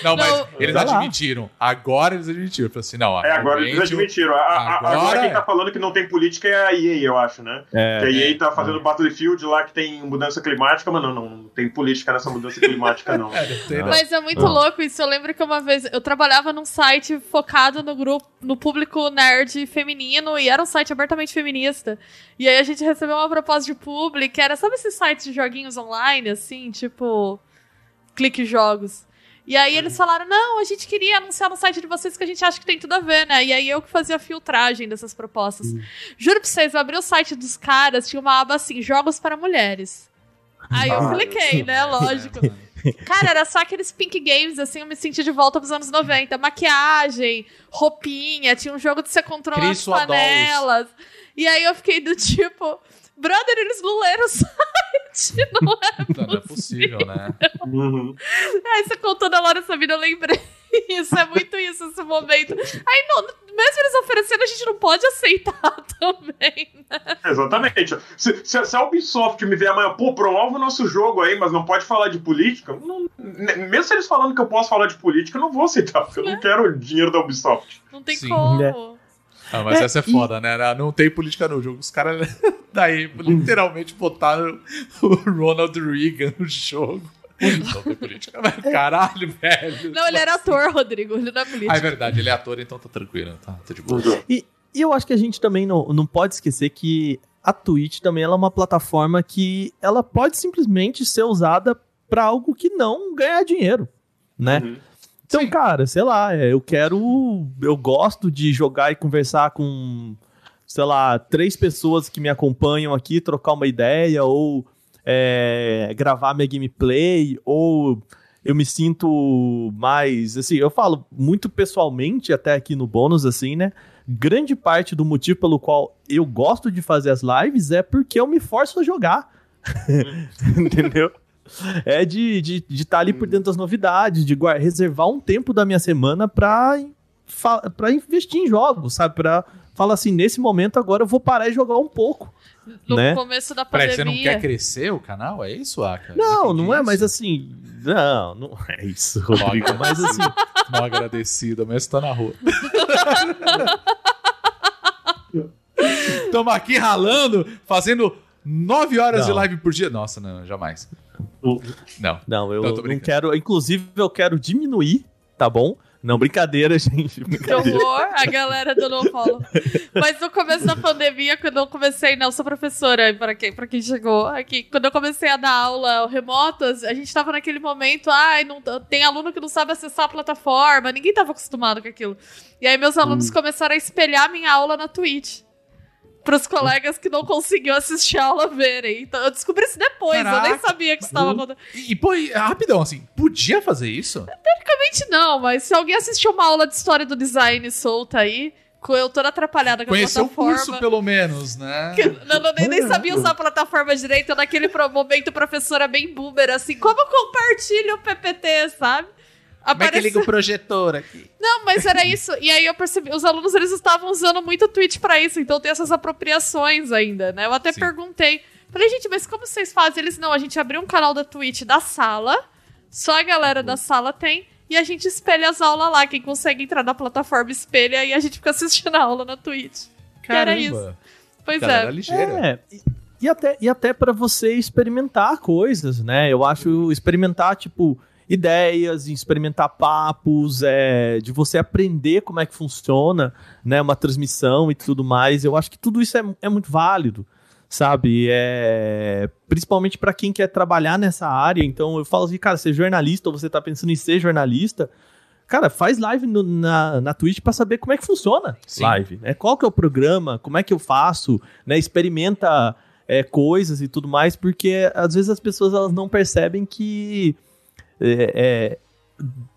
Não, mas Não. eles Vai lá. admitiram. Agora eles admitiram. Falaram assim, não, É, agora eles admitiram. A- a- agora agora quem é. tá falando que não tem política é a EA, eu acho, né? É, que a EA tá é. fazendo Battlefield lá que tem mudança climática, mas não, não, não tem política nessa mudança climática, não. <laughs> É, não tem, não. Mas é muito Ah. louco isso. Eu lembro que uma vez eu trabalhava num site focado no grupo, no público nerd feminino e era um site abertamente feminista. E aí a gente recebeu uma proposta de publi que era, sabe esses sites de joguinhos online, assim, tipo. Clique jogos. E aí eles falaram: não, a gente queria anunciar no site de vocês que a gente acha que tem tudo a ver, né? E aí eu que fazia a filtragem dessas propostas. Juro pra vocês, eu abri o site dos caras, tinha uma aba assim, jogos para mulheres. Aí eu Ah. cliquei, né? Lógico. <laughs> Cara, era só aqueles pink games, assim, eu me senti de volta pros anos 90. Maquiagem, roupinha, tinha um jogo de você controlar as panelas. E aí eu fiquei do tipo, brother, eles não leram o site, <laughs> não é? Não, não é possível, né? Uhum. Aí você contou da Laura Sabina, eu lembrei. <laughs> Isso é muito isso, esse momento. Aí, não, mesmo eles oferecendo, a gente não pode aceitar <laughs> também. né? Exatamente. Se, se, se, a Ubisoft me ver amanhã, pô, promove o nosso jogo aí, mas não pode falar de política, não, mesmo se eles falando que eu posso falar de política, eu não vou aceitar, porque eu não quero dinheiro da Ubisoft. Não tem Sim. como. Ah, mas é, essa é foda, e... né? Ah, não tem política no jogo. Os caras <laughs> daí literalmente botaram o Ronald Reagan no jogo. Não tem política. Caralho, velho. Não, ele era ator, Rodrigo. Ele não é político. Ah, é verdade, ele é ator, então tá tranquilo. Tá, tá de boa. E, e eu acho que a gente também não, não pode esquecer que a Twitch também ela é uma plataforma que ela pode simplesmente ser usada para algo que não ganhar dinheiro, né? Uhum. Então, Sim. cara, sei lá, é, eu quero. Eu gosto de jogar e conversar com, sei lá, três pessoas que me acompanham aqui, trocar uma ideia, ou é, gravar minha gameplay, ou eu me sinto mais. Assim, eu falo muito pessoalmente, até aqui no bônus, assim, né? Grande parte do motivo pelo qual eu gosto de fazer as lives é porque eu me forço a jogar. <laughs> Entendeu? É de estar de, de tá ali por dentro das novidades, de guardar, reservar um tempo da minha semana pra, pra investir em jogos, sabe? Pra falar assim, nesse momento agora eu vou parar e jogar um pouco. No né? começo da pandemia... Peraí, você não quer crescer o canal? É isso, Aka? Não, não é, mas assim... Não, não <laughs> é isso, Rodrigo. mas assim... Mal agradecido, mas tá na rua. <laughs> Estamos aqui ralando, fazendo nove horas não. de live por dia. Nossa, não, jamais. Não. Não, eu não, não quero. Inclusive, eu quero diminuir, tá bom? Não, brincadeira, <laughs> gente. Brincadeira. Que horror, a galera do No Follow. Mas no começo da pandemia, quando eu comecei, não, sou professora, para quem, pra quem chegou aqui, quando eu comecei a dar aula remotas, a gente tava naquele momento, ai, não, tem aluno que não sabe acessar a plataforma, ninguém tava acostumado com aquilo. E aí meus alunos hum. começaram a espelhar minha aula na Twitch para os colegas que não conseguiam assistir a aula verem. Então eu descobri isso depois, Caraca. eu nem sabia que isso estava acontecendo. E, e pô, rapidão, assim, podia fazer isso? Teoricamente não, mas se alguém assistiu uma aula de história do design solta aí, eu toda atrapalhada com Conheceu a plataforma. Conheceu o curso, pelo menos, né? <laughs> Que, não, não, nem, nem sabia usar a plataforma direito. Naquele momento, professora bem boomer, assim, como compartilha o PPT, sabe? Como é que liga o projetor aqui? Não, mas era isso. E aí eu percebi, os alunos eles estavam usando muito o Twitch para isso, então tem essas apropriações ainda, né? Eu até Sim. perguntei. Falei, gente, mas como vocês fazem? Eles, não, a gente abriu um canal da Twitch da sala, só a galera da sala tem, e a gente espelha as aulas lá. Quem consegue entrar na plataforma espelha e a gente fica assistindo a aula na Twitch. Que era isso. Pois é. Ligeira. É. E até, e até para você experimentar coisas, né? Eu acho experimentar, tipo, ideias, em experimentar papos, é, de você aprender como é que funciona né, uma transmissão e tudo mais. Eu acho que tudo isso é, é muito válido, sabe? É, principalmente para quem quer trabalhar nessa área. Então eu falo assim, cara, ser jornalista ou você está pensando em ser jornalista, cara, faz live no, na, na Twitch para saber como é que funciona Sim. live, né? Qual que é o programa, como é que eu faço, né? Experimenta é, coisas e tudo mais, porque às vezes as pessoas elas não percebem que é, é,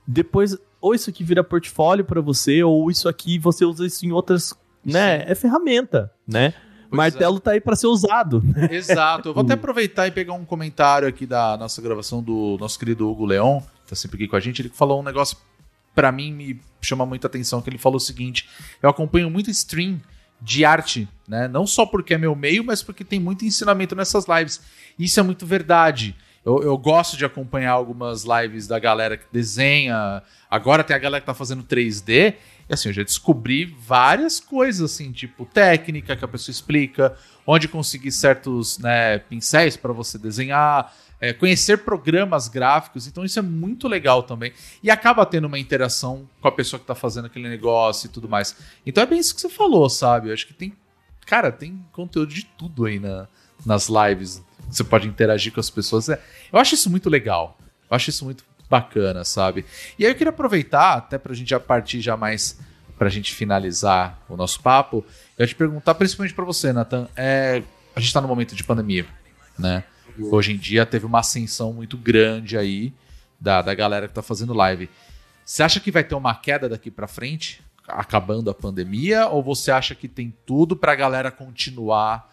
depois, ou isso aqui vira portfólio para você, ou isso aqui você usa isso em outras. Né? Sim. É ferramenta, né? Pois Martelo é. tá aí para ser usado. Exato. Eu vou <laughs> até aproveitar e pegar um comentário aqui da nossa gravação do nosso querido Hugo Leon, que tá sempre aqui com a gente. Ele falou um negócio para mim me chama muita atenção, que ele falou o seguinte: eu acompanho muito stream de arte, né? Não só porque é meu meio, mas porque tem muito ensinamento nessas lives. Isso é muito verdade. Eu, eu, gosto de acompanhar algumas lives da galera que desenha. Agora tem a galera que tá fazendo 3D. E assim, eu já descobri várias coisas, assim, tipo técnica que a pessoa explica, onde conseguir certos né, pincéis para você desenhar, é, conhecer programas gráficos. Então isso é muito legal também. E acaba tendo uma interação com a pessoa que tá fazendo aquele negócio e tudo mais. Então é bem isso que você falou, sabe? Eu acho que tem. Cara, tem conteúdo de tudo aí na, nas lives você pode interagir com as pessoas. É, eu acho isso muito legal. Eu acho isso muito bacana, sabe? E aí eu queria aproveitar, até pra gente já partir já mais pra gente finalizar o nosso papo, eu te perguntar principalmente para você, Nathan, é, a gente tá no momento de pandemia, né? Hoje em dia teve uma ascensão muito grande aí da, da galera que tá fazendo live. Você acha que vai ter uma queda daqui para frente, acabando a pandemia, ou você acha que tem tudo pra galera continuar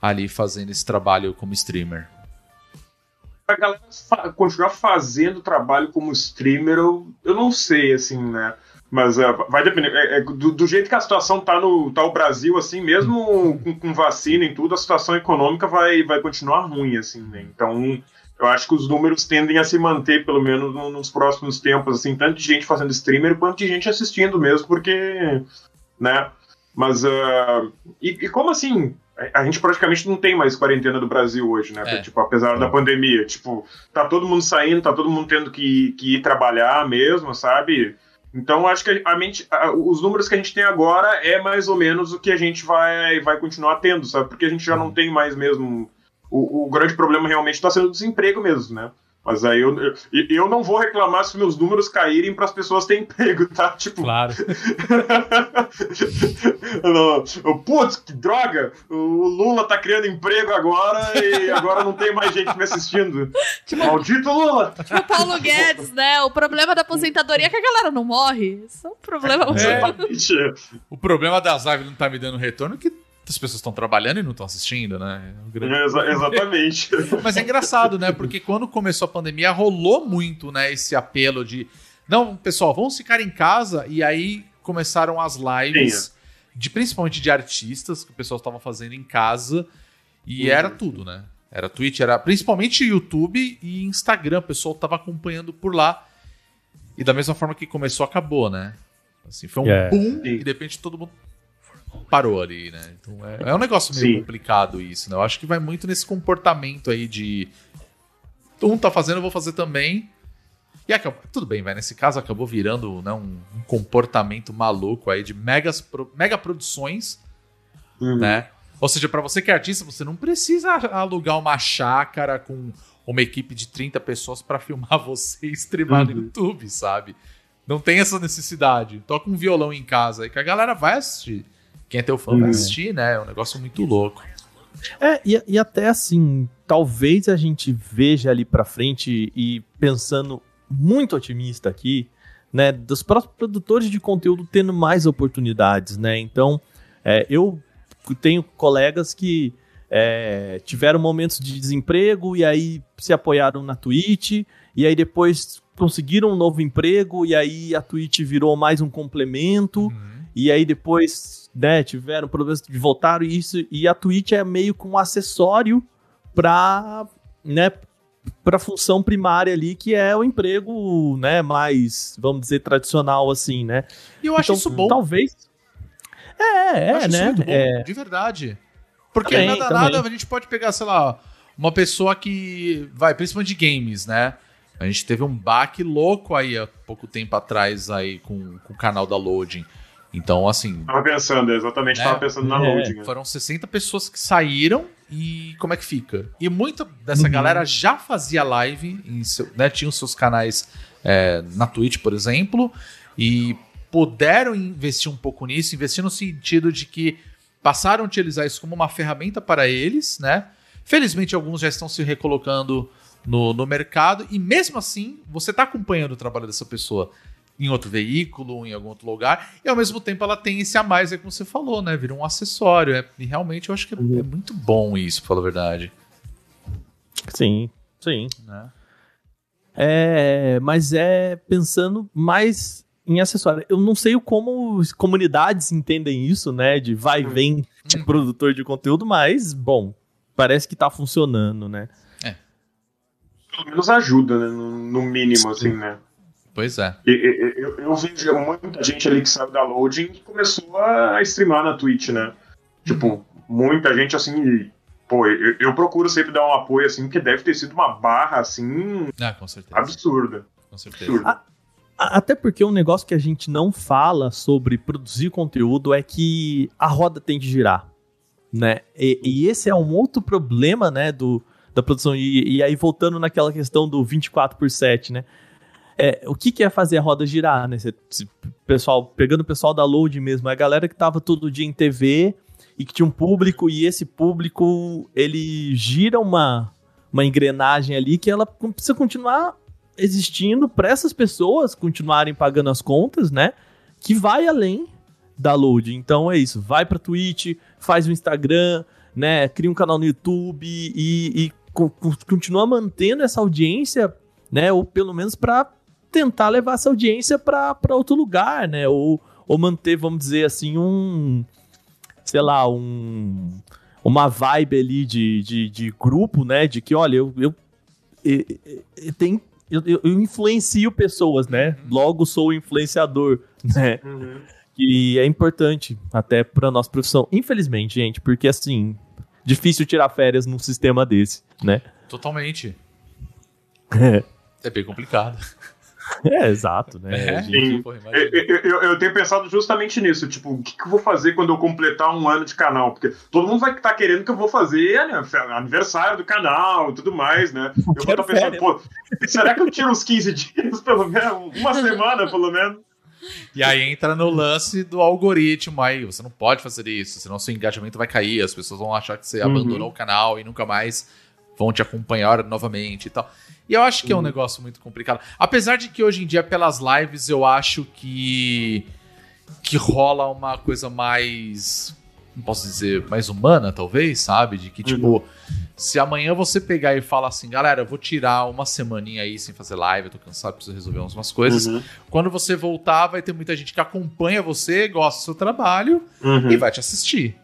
ali fazendo esse trabalho como streamer? A galera fa continuar fazendo trabalho como streamer, eu, eu não sei, assim, né? Mas uh, vai depender. É, é, do, do, jeito que a situação tá no tá o Brasil, assim, mesmo com, com, vacina e tudo, a situação econômica vai, vai continuar ruim, assim, né? Então, eu acho que os números tendem a se manter, pelo menos nos próximos tempos, assim, tanto de gente fazendo streamer quanto de gente assistindo mesmo, porque, né? Mas, uh, e, e como assim, a gente praticamente não tem mais quarentena do Brasil hoje, né? É. Tipo, apesar da pandemia. Tipo, tá todo mundo saindo, tá todo mundo tendo que, que ir trabalhar mesmo, sabe? Então, acho que a mente, a, os números que a gente tem agora é mais ou menos o que a gente vai, vai continuar tendo, sabe? Porque a gente já não tem mais mesmo. O, o grande problema realmente está sendo o desemprego mesmo, né? Mas aí eu, eu, eu não vou reclamar se meus números caírem para as pessoas terem emprego, tá? <laughs> Tipo. Claro. <laughs> Putz, que droga! O Lula tá criando emprego agora e agora não tem mais gente me assistindo. <laughs> Tipo, Maldito Lula! Tipo Paulo Guedes, né? O problema da aposentadoria é que a galera não morre. Isso é um problema é. O problema das lives não tá me dando retorno que as pessoas estão trabalhando e não estão assistindo, né? É Exa exatamente. <laughs> Mas é engraçado, né? Porque quando começou a pandemia, rolou muito, né? Esse apelo de. Não, pessoal, vamos ficar em casa. E aí começaram as lives, Sim. de principalmente de artistas, que o pessoal estava fazendo em casa. E uhum. era tudo, né? Era Twitch, era principalmente YouTube e Instagram. O pessoal estava acompanhando por lá. E da mesma forma que começou, acabou, né? Assim, foi um yeah. boom e de repente todo mundo parou ali, né? Então é, é um negócio meio Sim. complicado isso, né? Eu acho que vai muito nesse comportamento aí de. Um tá fazendo, eu vou fazer também. E acabou, tudo bem, vai. Nesse caso acabou virando né, um, um comportamento maluco aí de megas, mega produções, uhum. né? Ou seja, para você que é artista, você não precisa alugar uma chácara com uma equipe de 30 pessoas para filmar <laughs> você e streamar uhum. no YouTube, sabe? Não tem essa necessidade. Toca um violão em casa aí que a galera vai assistir. Quem é teu fã vai assistir, né? É um negócio muito louco. É, e, e até assim, talvez a gente veja ali pra frente e pensando muito otimista aqui, né, dos próprios produtores de conteúdo tendo mais oportunidades, né? Então, é, eu tenho colegas que é, tiveram momentos de desemprego e aí se apoiaram na Twitch e aí depois conseguiram um novo emprego e aí a Twitch virou mais um complemento uhum. e aí depois né, tiveram problemas de voltar e isso e a Twitch é meio que um acessório para, né, para função primária ali que é o emprego, né, mais, vamos dizer, tradicional assim, né? E eu acho então, isso bom. Talvez É, é, né? Bom, é... De verdade. Porque também, nada também. nada a gente pode pegar, sei lá, uma pessoa que vai principalmente de games, né? A gente teve um baque louco aí há pouco tempo atrás aí com, com o canal da Loading. Então, assim. Tava pensando, exatamente, né? tava pensando na é, loading. Né? Foram 60 pessoas que saíram e como é que fica? E muita dessa uhum. galera já fazia live, em seu, né, tinha os seus canais é, na Twitch, por exemplo, e puderam investir um pouco nisso, investir no sentido de que passaram a utilizar isso como uma ferramenta para eles, né? Felizmente, alguns já estão se recolocando no, no mercado, e mesmo assim, você está acompanhando o trabalho dessa pessoa em outro veículo, em algum outro lugar, e ao mesmo tempo ela tem esse a mais, é como você falou, né? Vira um acessório. É, e realmente eu acho que é, é muito bom isso, pra falar a verdade. Sim, sim. Né? É, mas é pensando mais em acessório. Eu não sei como comunidades entendem isso, né? De vai e vem de hum. produtor de conteúdo, mas, bom, parece que tá funcionando, né? É. Pelo menos ajuda, né? No, no mínimo, assim, né? Pois é. Eu, eu, eu vejo muita gente ali que saiu da loading que começou a streamar na Twitch, né? Tipo, muita gente assim. Pô, eu, eu, procuro sempre dar um apoio assim, porque deve ter sido uma barra assim. Ah, com certeza. Absurda. Com certeza. Absurda. A, até porque um negócio que a gente não fala sobre produzir conteúdo é que a roda tem que girar. Né? E, e esse é um outro problema, né, do, da produção. E, e aí, voltando naquela questão do 24 por 7, né? É, o que, que é fazer a roda girar, né? Cê, pessoal, pegando o pessoal da load mesmo, é a galera que tava todo dia em TV e que tinha um público, e esse público ele gira uma, uma engrenagem ali que ela precisa continuar existindo para essas pessoas continuarem pagando as contas, né? Que vai além da load. Então é isso, vai para Twitch, faz o Instagram, né? Cria um canal no YouTube e, e continua mantendo essa audiência, né? Ou pelo menos para tentar levar essa audiência para outro lugar, né? Ou, ou manter, vamos dizer assim, um. Sei lá, um. Uma vibe ali de, de, de grupo, né? De que, olha, eu, eu, eu, eu, tenho, eu, eu influencio pessoas, né? Logo sou influenciador, <laughs> né? Uhum. E é importante até para nossa profissão. Infelizmente, gente, porque assim, difícil tirar férias num sistema desse, né? Totalmente. É, <laughs> É bem complicado. <laughs> é exato, né? É, gente- Sim. Porra, Eu, eu- eu- tenho pensado justamente nisso, tipo, o que, que eu vou fazer quando eu completar um ano de canal? Porque todo mundo vai estar querendo que eu vou fazer né, aniversário do canal e tudo mais, né? Eu vou estar pensando, férias. pô, será que eu tiro uns 15 dias, <laughs> pelo menos? Uma semana, pelo menos? E aí entra no lance do algoritmo aí. Você não pode fazer isso, senão seu engajamento vai cair. As pessoas vão achar que você Uhum. abandonou o canal e nunca mais vão te acompanhar novamente e tal. E eu acho que é um negócio muito complicado. Apesar de que hoje em dia, pelas lives, eu acho que. que rola uma coisa mais. Não posso dizer, mais humana, talvez, sabe? De que, tipo, se amanhã você pegar e falar assim, galera, eu vou tirar uma semaninha aí sem fazer live, eu tô cansado, preciso resolver umas coisas. Uhum. Quando você voltar, vai ter muita gente que acompanha você, gosta do seu trabalho Uhum. e vai te assistir,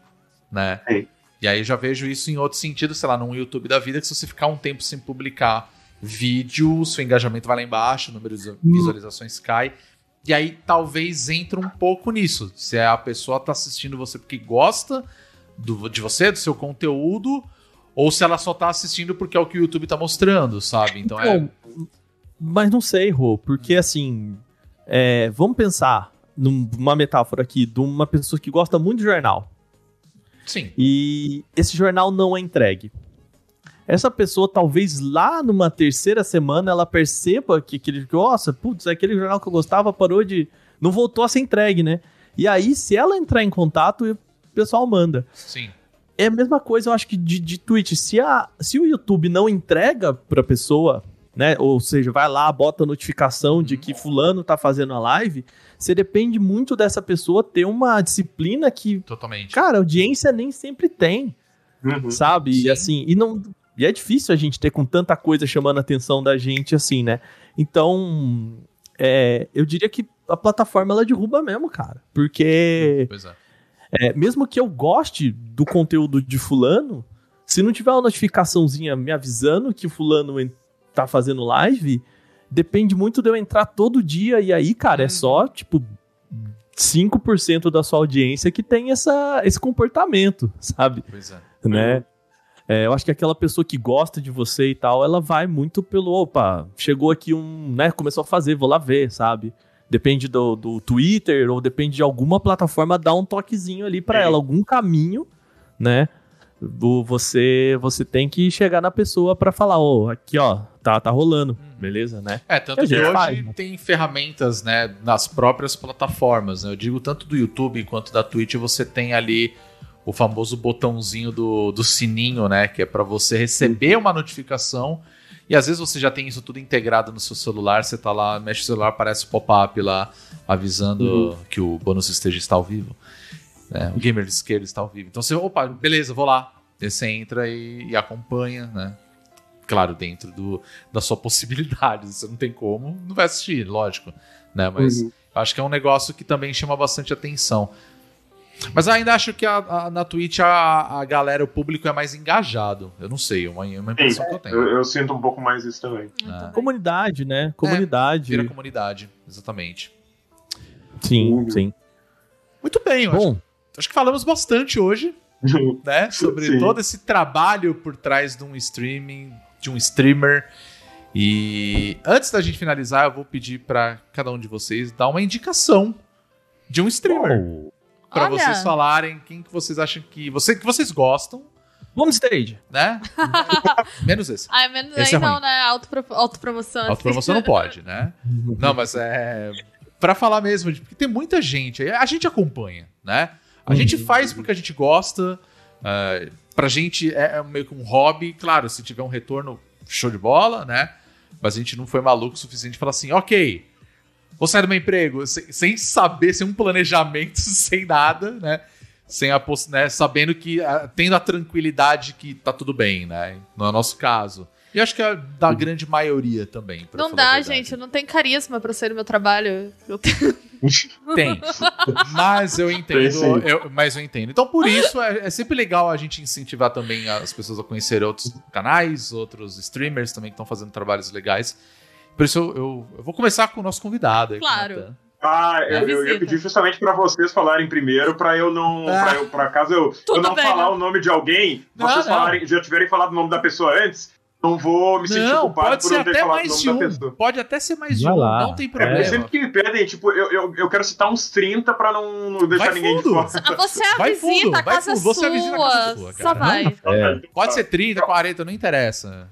né? Sim. E aí já vejo isso em outro sentido, sei lá, num YouTube da vida, que se você ficar um tempo sem publicar vídeo, o seu engajamento vai lá embaixo, o número de visualizações cai. E aí talvez entre um pouco nisso. Se a pessoa tá assistindo você porque gosta do, de você, do seu conteúdo, ou se ela só tá assistindo porque é o que o YouTube tá mostrando, sabe? Então é. Então, Mas não sei, Rô, porque assim, é, vamos pensar numa metáfora aqui de uma pessoa que gosta muito de jornal Sim. e esse jornal não é entregue. Essa pessoa, talvez lá numa terceira semana, ela perceba que aquele. Nossa, putz, aquele jornal que eu gostava parou de. Não voltou a ser entregue, né? E aí, se ela entrar em contato, o pessoal manda. Sim. É a mesma coisa, eu acho que de, de Twitch. Se, a, se o YouTube não entrega pra pessoa, né? Ou seja, vai lá, bota a notificação de que fulano tá fazendo a live, você depende muito dessa pessoa ter uma disciplina que, Totalmente. cara, audiência nem sempre tem, Uhum. sabe? Sim. E assim, e não. E é difícil a gente ter com tanta coisa chamando a atenção da gente assim, né? Então, é, eu diria que a plataforma ela derruba mesmo, cara. Porque Pois é. é, mesmo que eu goste do conteúdo de fulano, se não tiver uma notificaçãozinha me avisando que fulano tá fazendo live, depende muito de eu entrar todo dia e aí, cara, é só, tipo, 5% da sua audiência que tem essa, esse comportamento, sabe? Pois é. Né? É, eu acho que aquela pessoa que gosta de você e tal, ela vai muito pelo, opa, chegou aqui um, né, começou a fazer, vou lá ver, sabe? Depende do, do Twitter ou depende de alguma plataforma, dá um toquezinho ali pra É. ela, algum caminho, né? Você você tem que chegar na pessoa pra falar, ó, aqui ó, tá, tá rolando, beleza, né? É, tanto que hoje faz, né? tem ferramentas, né, nas próprias plataformas, né? Eu digo tanto do YouTube quanto da Twitch, você tem ali o famoso botãozinho do, do sininho, né, que é pra você receber uma notificação. E às vezes você já tem isso tudo integrado no seu celular, você tá lá, mexe o celular, aparece o pop-up lá avisando que o bônus stage está ao vivo. Né? O gamer de esquerda está ao vivo. Então você, opa, beleza, vou lá. Você entra e, e acompanha, né? Claro, dentro do, da sua <laughs> possibilidade. Você não tem como, não vai assistir, lógico. Né? Mas Uhum. eu acho que é um negócio que também chama bastante atenção. Mas ainda acho que a- a- na Twitch a, a galera, o público é mais engajado. Eu não sei, é uma, é uma impressão que eu tenho. Eu, eu sinto um pouco mais isso também. Ah, Comunidade, né? Comunidade. vira comunidade, exatamente. Sim, Uhum. sim. Muito bem, eu Bom, acho que falamos bastante hoje. <laughs> né? Sobre Sim. todo esse trabalho por trás de um streaming, de um streamer. E antes da gente finalizar, eu vou pedir pra cada um de vocês dar uma indicação de um streamer oh, Pra Olha. vocês falarem quem que vocês acham que você que vocês gostam, vamos stage. né? <laughs> Menos esse. Ai, menos Esse aí é não, ruim. né? Autopro, autopromoção. Autopromoção não pode, né? <laughs> Não, mas é. Pra falar mesmo, porque tem muita gente. A gente acompanha, né? A gente faz porque a gente gosta. é, pra gente é é meio que um hobby. Claro, se tiver um retorno, show de bola, né? Mas a gente não foi maluco o suficiente pra falar assim, ok. Vou sair do meu emprego sem, sem saber, sem um planejamento, <laughs> sem nada, né? Sem a né? Sabendo que, ah, tendo a tranquilidade que tá tudo bem, né? No nosso caso. E acho que é da grande maioria também. Não dá, gente. Eu não tenho carisma pra ser o meu trabalho. Eu tenho- <laughs> Tem. Mas eu Tem, entendo. eu- mas eu entendo. Então, por isso, é, é sempre legal a gente incentivar também as pessoas a conhecer outros canais, outros streamers também que estão fazendo trabalhos legais. Por isso, eu, eu- eu vou começar com o nosso convidado. aí, Claro. Ah, É eu, eu ia pedir justamente pra vocês falarem primeiro, pra eu não. Ah. Pra, eu, pra caso eu, eu não bem, falar o nome de alguém, Não, vocês não. falarem, já tiverem falado o nome da pessoa antes, não vou me sentir Não, culpado pode por ser não ter até falado o mais nome de da um. pessoa. Pode até ser mais de um. lá. Não tem É, problema. porque sempre que me pedem, tipo, eu, eu, eu quero citar uns 30 pra não, não deixar Vai ninguém fundo. de fora. Ah, Você é a Vai visita, fundo, a vai casa é fundo. Você é a visita, a casa é sua. sua, Só vai. É. Pode ser 30, 40, não interessa.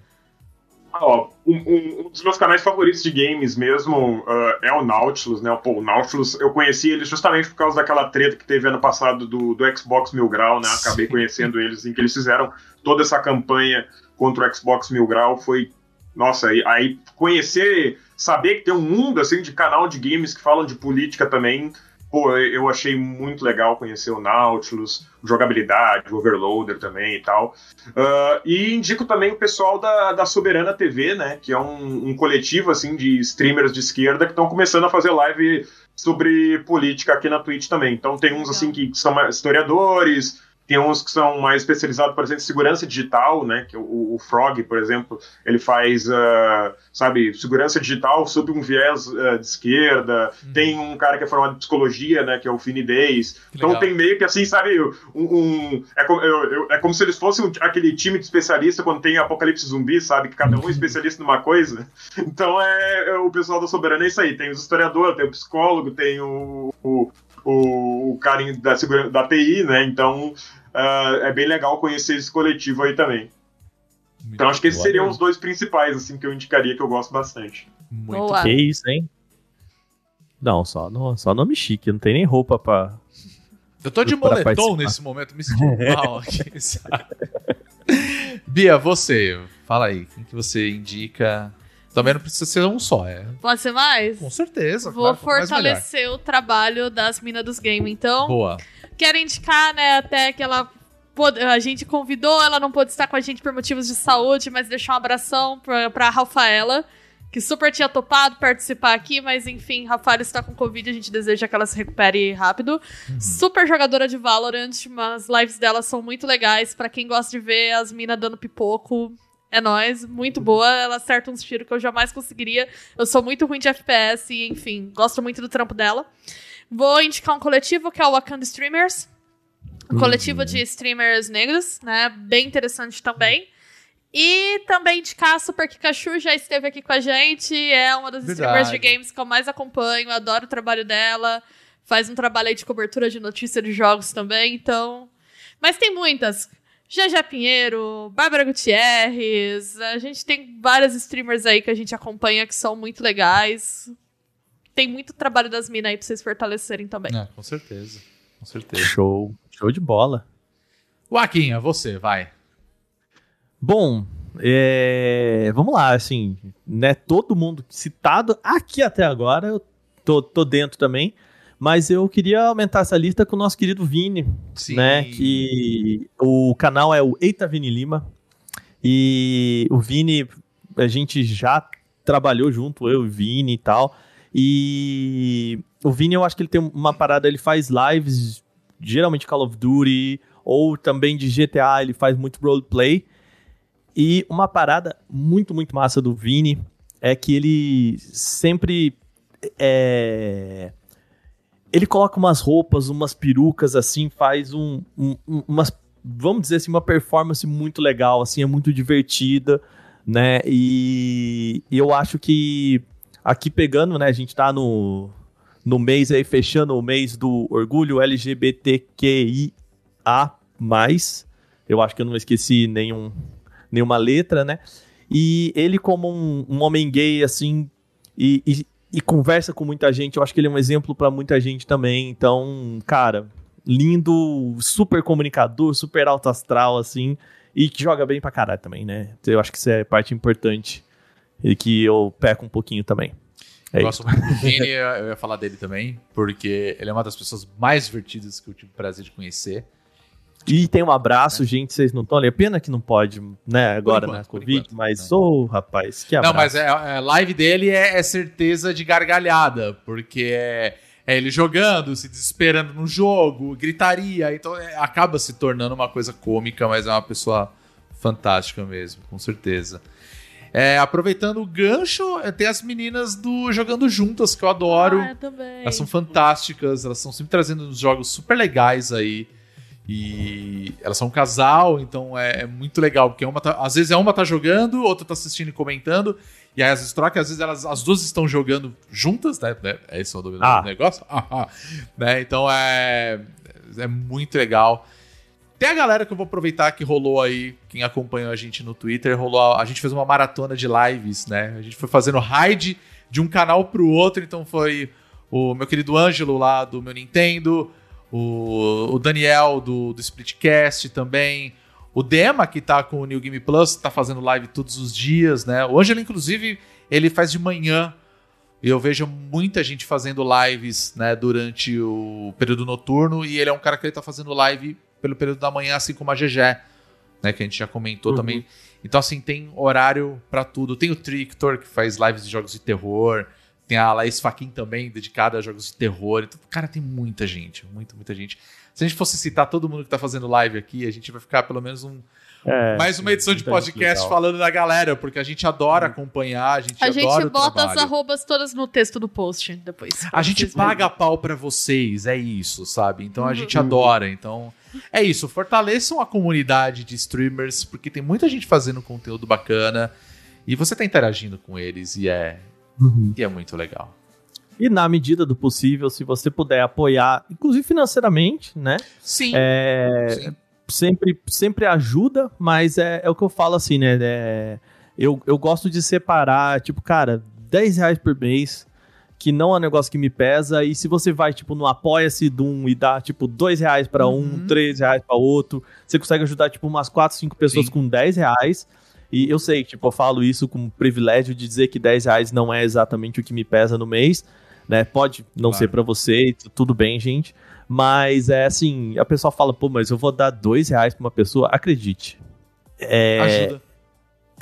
Ó, um, um- um dos meus canais favoritos de games mesmo ah, é o Nautilus, né? Pô, o Nautilus, eu conheci eles justamente por causa daquela treta que teve ano passado do, do Xbox Mil Grau, né? Acabei Sim. conhecendo eles, em que eles fizeram toda essa campanha contra o Xbox Mil Grau. Foi, nossa, aí, aí conhecer, saber que tem um mundo, assim, de canal de games que falam de política também, pô, eu achei muito legal conhecer o Nautilus, jogabilidade, o Overloader também e tal. Uh, e indico também o pessoal da, da Soberana TV, né? Que é um, um coletivo assim de streamers de esquerda que estão começando a fazer live sobre política aqui na Twitch também. Então tem uns assim que são historiadores, tem uns que são mais especializados, por exemplo, em segurança digital, né? Que o, o Frog, por exemplo, ele faz, uh, sabe, segurança digital sob um viés uh, de esquerda. Tem um cara que é formado em psicologia, né? Que é o Fini Days. Então tem meio que assim, sabe, um, um- é, como, eu- eu- é como se eles fossem aquele time de especialista quando tem apocalipse zumbi, sabe? Que cada um é especialista numa coisa. Então é, é o pessoal da Soberana é isso aí. Tem os historiadores, tem o psicólogo, tem o, o, o, o cara da, da TI, né? Então ah, é bem legal conhecer esse coletivo aí também. Então acho que esses seriam os dois principais, assim, que eu indicaria que eu gosto bastante. Muito Boa. Que isso, hein? Não, só, no- só nome chique, não tem nem roupa pra. Eu tô de moletom participar. nesse momento, me sentindo mal aqui, <laughs> sabe? Bia, você, fala aí, quem que você indica? Também não precisa ser um só, é. Pode ser mais? Com certeza. Vou claro, fortalecer o trabalho das minas dos games. Então, Boa. Quero indicar, né, até que ela. A gente convidou, ela não pôde estar com a gente por motivos de saúde, mas deixar um abração pra, pra Rafaela, que super tinha topado participar aqui, mas enfim, Rafaela está com Covid, a gente deseja que ela se recupere rápido. Super jogadora de Valorant, mas as lives dela são muito legais. Pra quem gosta de ver as minas dando pipoco, é nóis, muito boa. Ela acerta uns tiros que eu jamais conseguiria. Eu sou muito ruim de FPS e, enfim, gosto muito do trampo dela. Vou indicar um coletivo que é o Wakanda Streamers. Um coletivo de streamers negros, né? Bem interessante também. E também indicar a Super Kikachu, já esteve aqui com a gente. É uma das Verdade. streamers de games que eu mais acompanho. Adoro o trabalho dela. Faz um trabalho aí de cobertura de notícia de jogos também, então. Mas tem muitas. GG Pinheiro, Bárbara Gutierrez. A gente tem várias streamers aí que a gente acompanha que são muito legais. Tem muito trabalho das minas aí pra vocês fortalecerem também. É, com certeza. Com certeza. Show. Show de bola. Waquinha, você, vai. Bom, é, vamos lá, assim, né? Todo mundo citado aqui até agora, eu tô, tô dentro também. Mas eu queria aumentar essa lista com o nosso querido Vini, Sim. né? Que o canal é o Eita Vini Lima. E o Vini, a gente já trabalhou junto, eu e o Vini e tal. E o Vini, eu acho que ele tem uma parada, ele faz lives, geralmente Call of Duty, ou também de GTA, ele faz muito roleplay. E uma parada muito, muito massa do Vini é que ele sempre é, ele coloca umas roupas, umas perucas assim, faz um, um- um- umas, vamos dizer assim, uma performance muito legal, assim, é muito divertida, né? E eu acho que aqui pegando, né, a gente tá no no mês aí fechando o mês do orgulho LGBTQIA+, eu acho que eu não esqueci nenhum nenhuma letra, né? E ele como um, um homem gay assim e, e e conversa com muita gente. Eu acho que ele é um exemplo pra muita gente também. Então, cara, lindo, super comunicador, super alto astral, assim, e que joga bem pra caralho também, né? Eu acho que isso é parte importante e que eu peco um pouquinho também. É Eu gosto muito do <laughs> Vini, eu ia falar dele também, porque ele é uma das pessoas mais divertidas que eu tive o prazer de conhecer. E tem um abraço, gente, vocês não estão ali. É pena que não pode, né, agora enquanto, na por Covid, enquanto, mas, né. ô, rapaz, que abraço. Não, mas é, a live dele é, é certeza de gargalhada, porque é, é ele jogando, se desesperando no jogo, gritaria, então é, acaba se tornando uma coisa cômica, mas é uma pessoa fantástica mesmo, com certeza. É, aproveitando o gancho, é, tem as meninas do Jogando Juntas, que eu adoro. Ah, eu também. Elas são fantásticas, elas estão sempre trazendo uns jogos super legais aí. E elas são um casal, então é, é muito legal, porque uma tá- às vezes é uma tá jogando, outra tá assistindo e comentando, e aí às vezes troca, às vezes elas, as duas estão jogando juntas, né? né? Esse é o nome do Ah. negócio. <laughs> Ah, ah. né? Então é, é muito legal. Tem a galera que eu vou aproveitar que rolou aí, quem acompanhou a gente no Twitter, rolou. A gente fez uma maratona de lives, né? A gente foi fazendo raid de um canal pro outro, então foi o meu querido Ângelo lá do meu Nintendo, o, o Daniel do, do Splitcast também, o Dema que tá com o New Game Plus, tá fazendo live todos os dias, né? O Ângelo, inclusive, ele faz de manhã. E eu vejo muita gente fazendo lives, né, durante o período noturno, e ele é um cara que ele tá fazendo live pelo período da manhã, assim como a GG, né, que a gente já comentou Uhum. também. Então, assim, tem horário pra tudo. Tem o Trictor, que faz lives de jogos de terror. Tem a Laís Faquin também, dedicada a jogos de terror. Então, cara, tem muita gente, muita, muita gente. Se a gente fosse citar todo mundo que tá fazendo live aqui, a gente vai ficar pelo menos um, É, mais uma edição de podcast falando da galera, porque a gente adora acompanhar, a gente A adora gente o bota as trabalho. arrobas todas no texto do post depois. A gente Vocês verem. paga pau pra vocês, é isso, sabe? Então a Uhum. gente adora. Então é isso. Fortaleçam a comunidade de streamers, porque tem muita gente fazendo conteúdo bacana e você tá interagindo com eles e é, Uhum. e é muito legal. E na medida do possível, se você puder apoiar, inclusive financeiramente, né? Sim. É, sim. sempre, sempre ajuda, mas é, é o que eu falo assim, né? É, eu, eu gosto de separar, tipo, cara, 10 reais por mês, que não é um negócio que me pesa, e se você vai, tipo, no Apoia-se de um e dá, tipo, 2 reais pra Uhum. um, 3 reais pra outro, você consegue ajudar, tipo, umas 4, 5 pessoas Sim. com 10 reais. E eu sei, tipo, eu falo isso com privilégio de dizer que 10 reais não é exatamente o que me pesa no mês, né? Pode não Claro. ser pra você, tu- tudo bem, gente. Mas é assim, a pessoa fala, pô, mas eu vou dar dois reais pra uma pessoa, acredite. É, Ajuda.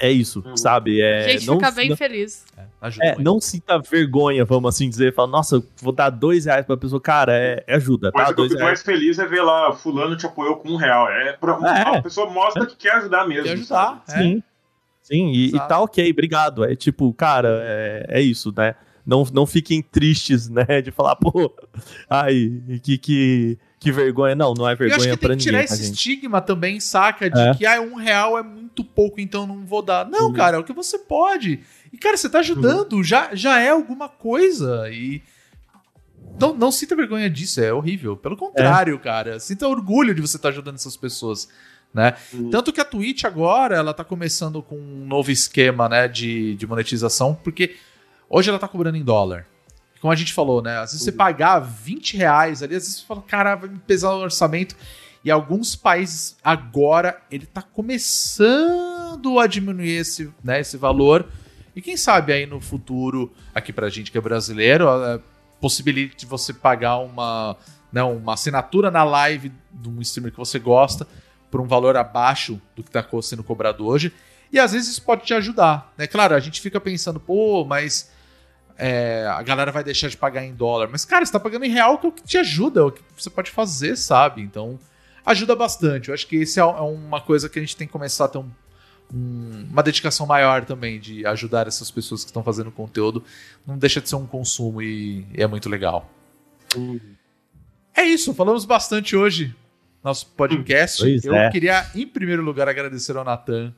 é isso, Uhum. sabe? É, A gente não, fica bem não, feliz. É, ajuda é, não sinta vergonha, vamos assim dizer. Fala, nossa, eu vou dar dois reais pra pessoa. Cara, é, é ajuda, Mas tá? o que eu Dois fico reais. mais feliz é ver lá, fulano te apoiou com um real. É, pra, É. A pessoa mostra que quer ajudar mesmo. Quer ajudar. sabe? é. Sim. Sim, e, e tá ok, obrigado. É tipo, cara, é, é isso, né? Não, não fiquem tristes, né? <laughs> De falar, pô, ai, que, que, que vergonha. Não, não é Eu acho vergonha que tem pra que tirar ninguém, tá, esse gente? estigma também, saca? De É. que ah, um real é muito pouco, então não vou dar. Não, Uhum. cara, é o que você pode. E, cara, você tá ajudando, já, já é alguma coisa. E. Não, não sinta vergonha disso, é horrível. Pelo contrário, cara. Sinta orgulho de você estar ajudando essas pessoas. Né? Uhum. Tanto que a Twitch agora, ela tá começando com um novo esquema, né, de, de monetização, porque hoje ela tá cobrando em dólar. Como a gente falou, né, às vezes você pagar 20 reais ali, às vezes você fala, cara, vai me pesar o orçamento. E alguns países agora, ele tá começando a diminuir esse, né, esse valor. E quem sabe aí no futuro, aqui pra gente que é brasileiro, é, possibilite você pagar uma, né, uma assinatura na live de um streamer que você gosta por um valor abaixo do que está sendo cobrado hoje. E às vezes isso pode te ajudar. Né? Claro, a gente fica pensando, pô, mas é, a galera vai deixar de pagar em dólar. Mas, cara, você tá pagando em real, que é o que te ajuda, é o que você pode fazer, sabe? Então, ajuda bastante. Eu acho que isso é é uma coisa que a gente tem que começar a ter um- um- uma dedicação maior também de ajudar essas pessoas que estão fazendo conteúdo. Não deixa de ser um consumo e, e é muito legal. É isso, falamos bastante hoje nosso podcast. Pois Eu é. queria, em primeiro lugar, agradecer ao Natan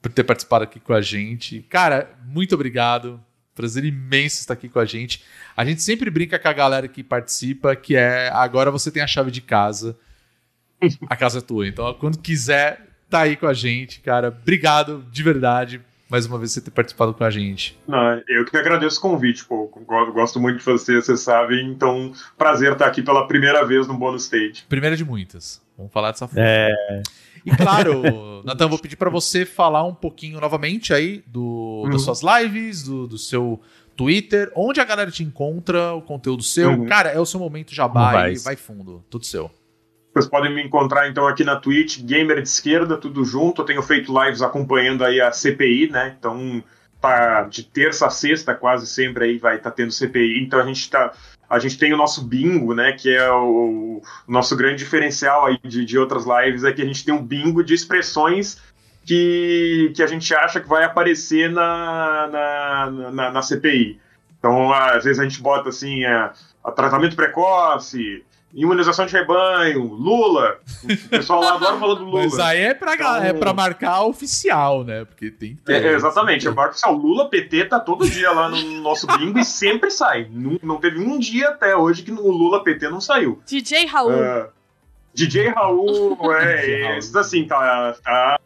por ter participado aqui com a gente. Cara, muito obrigado. Prazer imenso estar aqui com a gente. A gente sempre brinca com a galera que participa, que é agora você tem a chave de casa. A casa é tua. Então, quando quiser, tá aí com a gente, cara. Obrigado de verdade mais uma vez você ter participado com a gente. Não, eu que agradeço o convite, pô. Go- Gosto muito de você, vocês sabem. Então, prazer estar aqui pela primeira vez no bônus stage. Primeira de muitas. Vamos falar dessa forma. É, E claro, <laughs> Natan, vou pedir pra você falar um pouquinho novamente aí do, das Uhum. suas lives, do, do seu Twitter, onde a galera te encontra, o conteúdo seu. Uhum. Cara, é o seu momento jabá Vai. e vai fundo. Tudo seu. Vocês podem me encontrar então aqui na Twitch, Gamer de Esquerda, tudo junto. Eu tenho feito lives acompanhando aí a CPI, né? Então tá de terça a sexta quase sempre aí vai tá tendo CPI. Então a gente tá a gente tem o nosso bingo, né? Que é o, o nosso grande diferencial aí de, de outras lives, é que a gente tem um bingo de expressões que, que a gente acha que vai aparecer na, na, na, na CPI. Então, às vezes a gente bota assim, é, tratamento precoce, imunização de rebanho, Lula. O pessoal lá adora falar do Lula. Mas aí é pra, Então- é pra marcar oficial, né? Porque tem que É, ter. é, exatamente, o barco oficial Lula PT tá todo dia lá no nosso bingo e sempre sai. Não, não teve um dia até hoje que o Lula PT não saiu. DJ Raul. <laughs> É, DJ Raul, é, é, assim, tá, tá-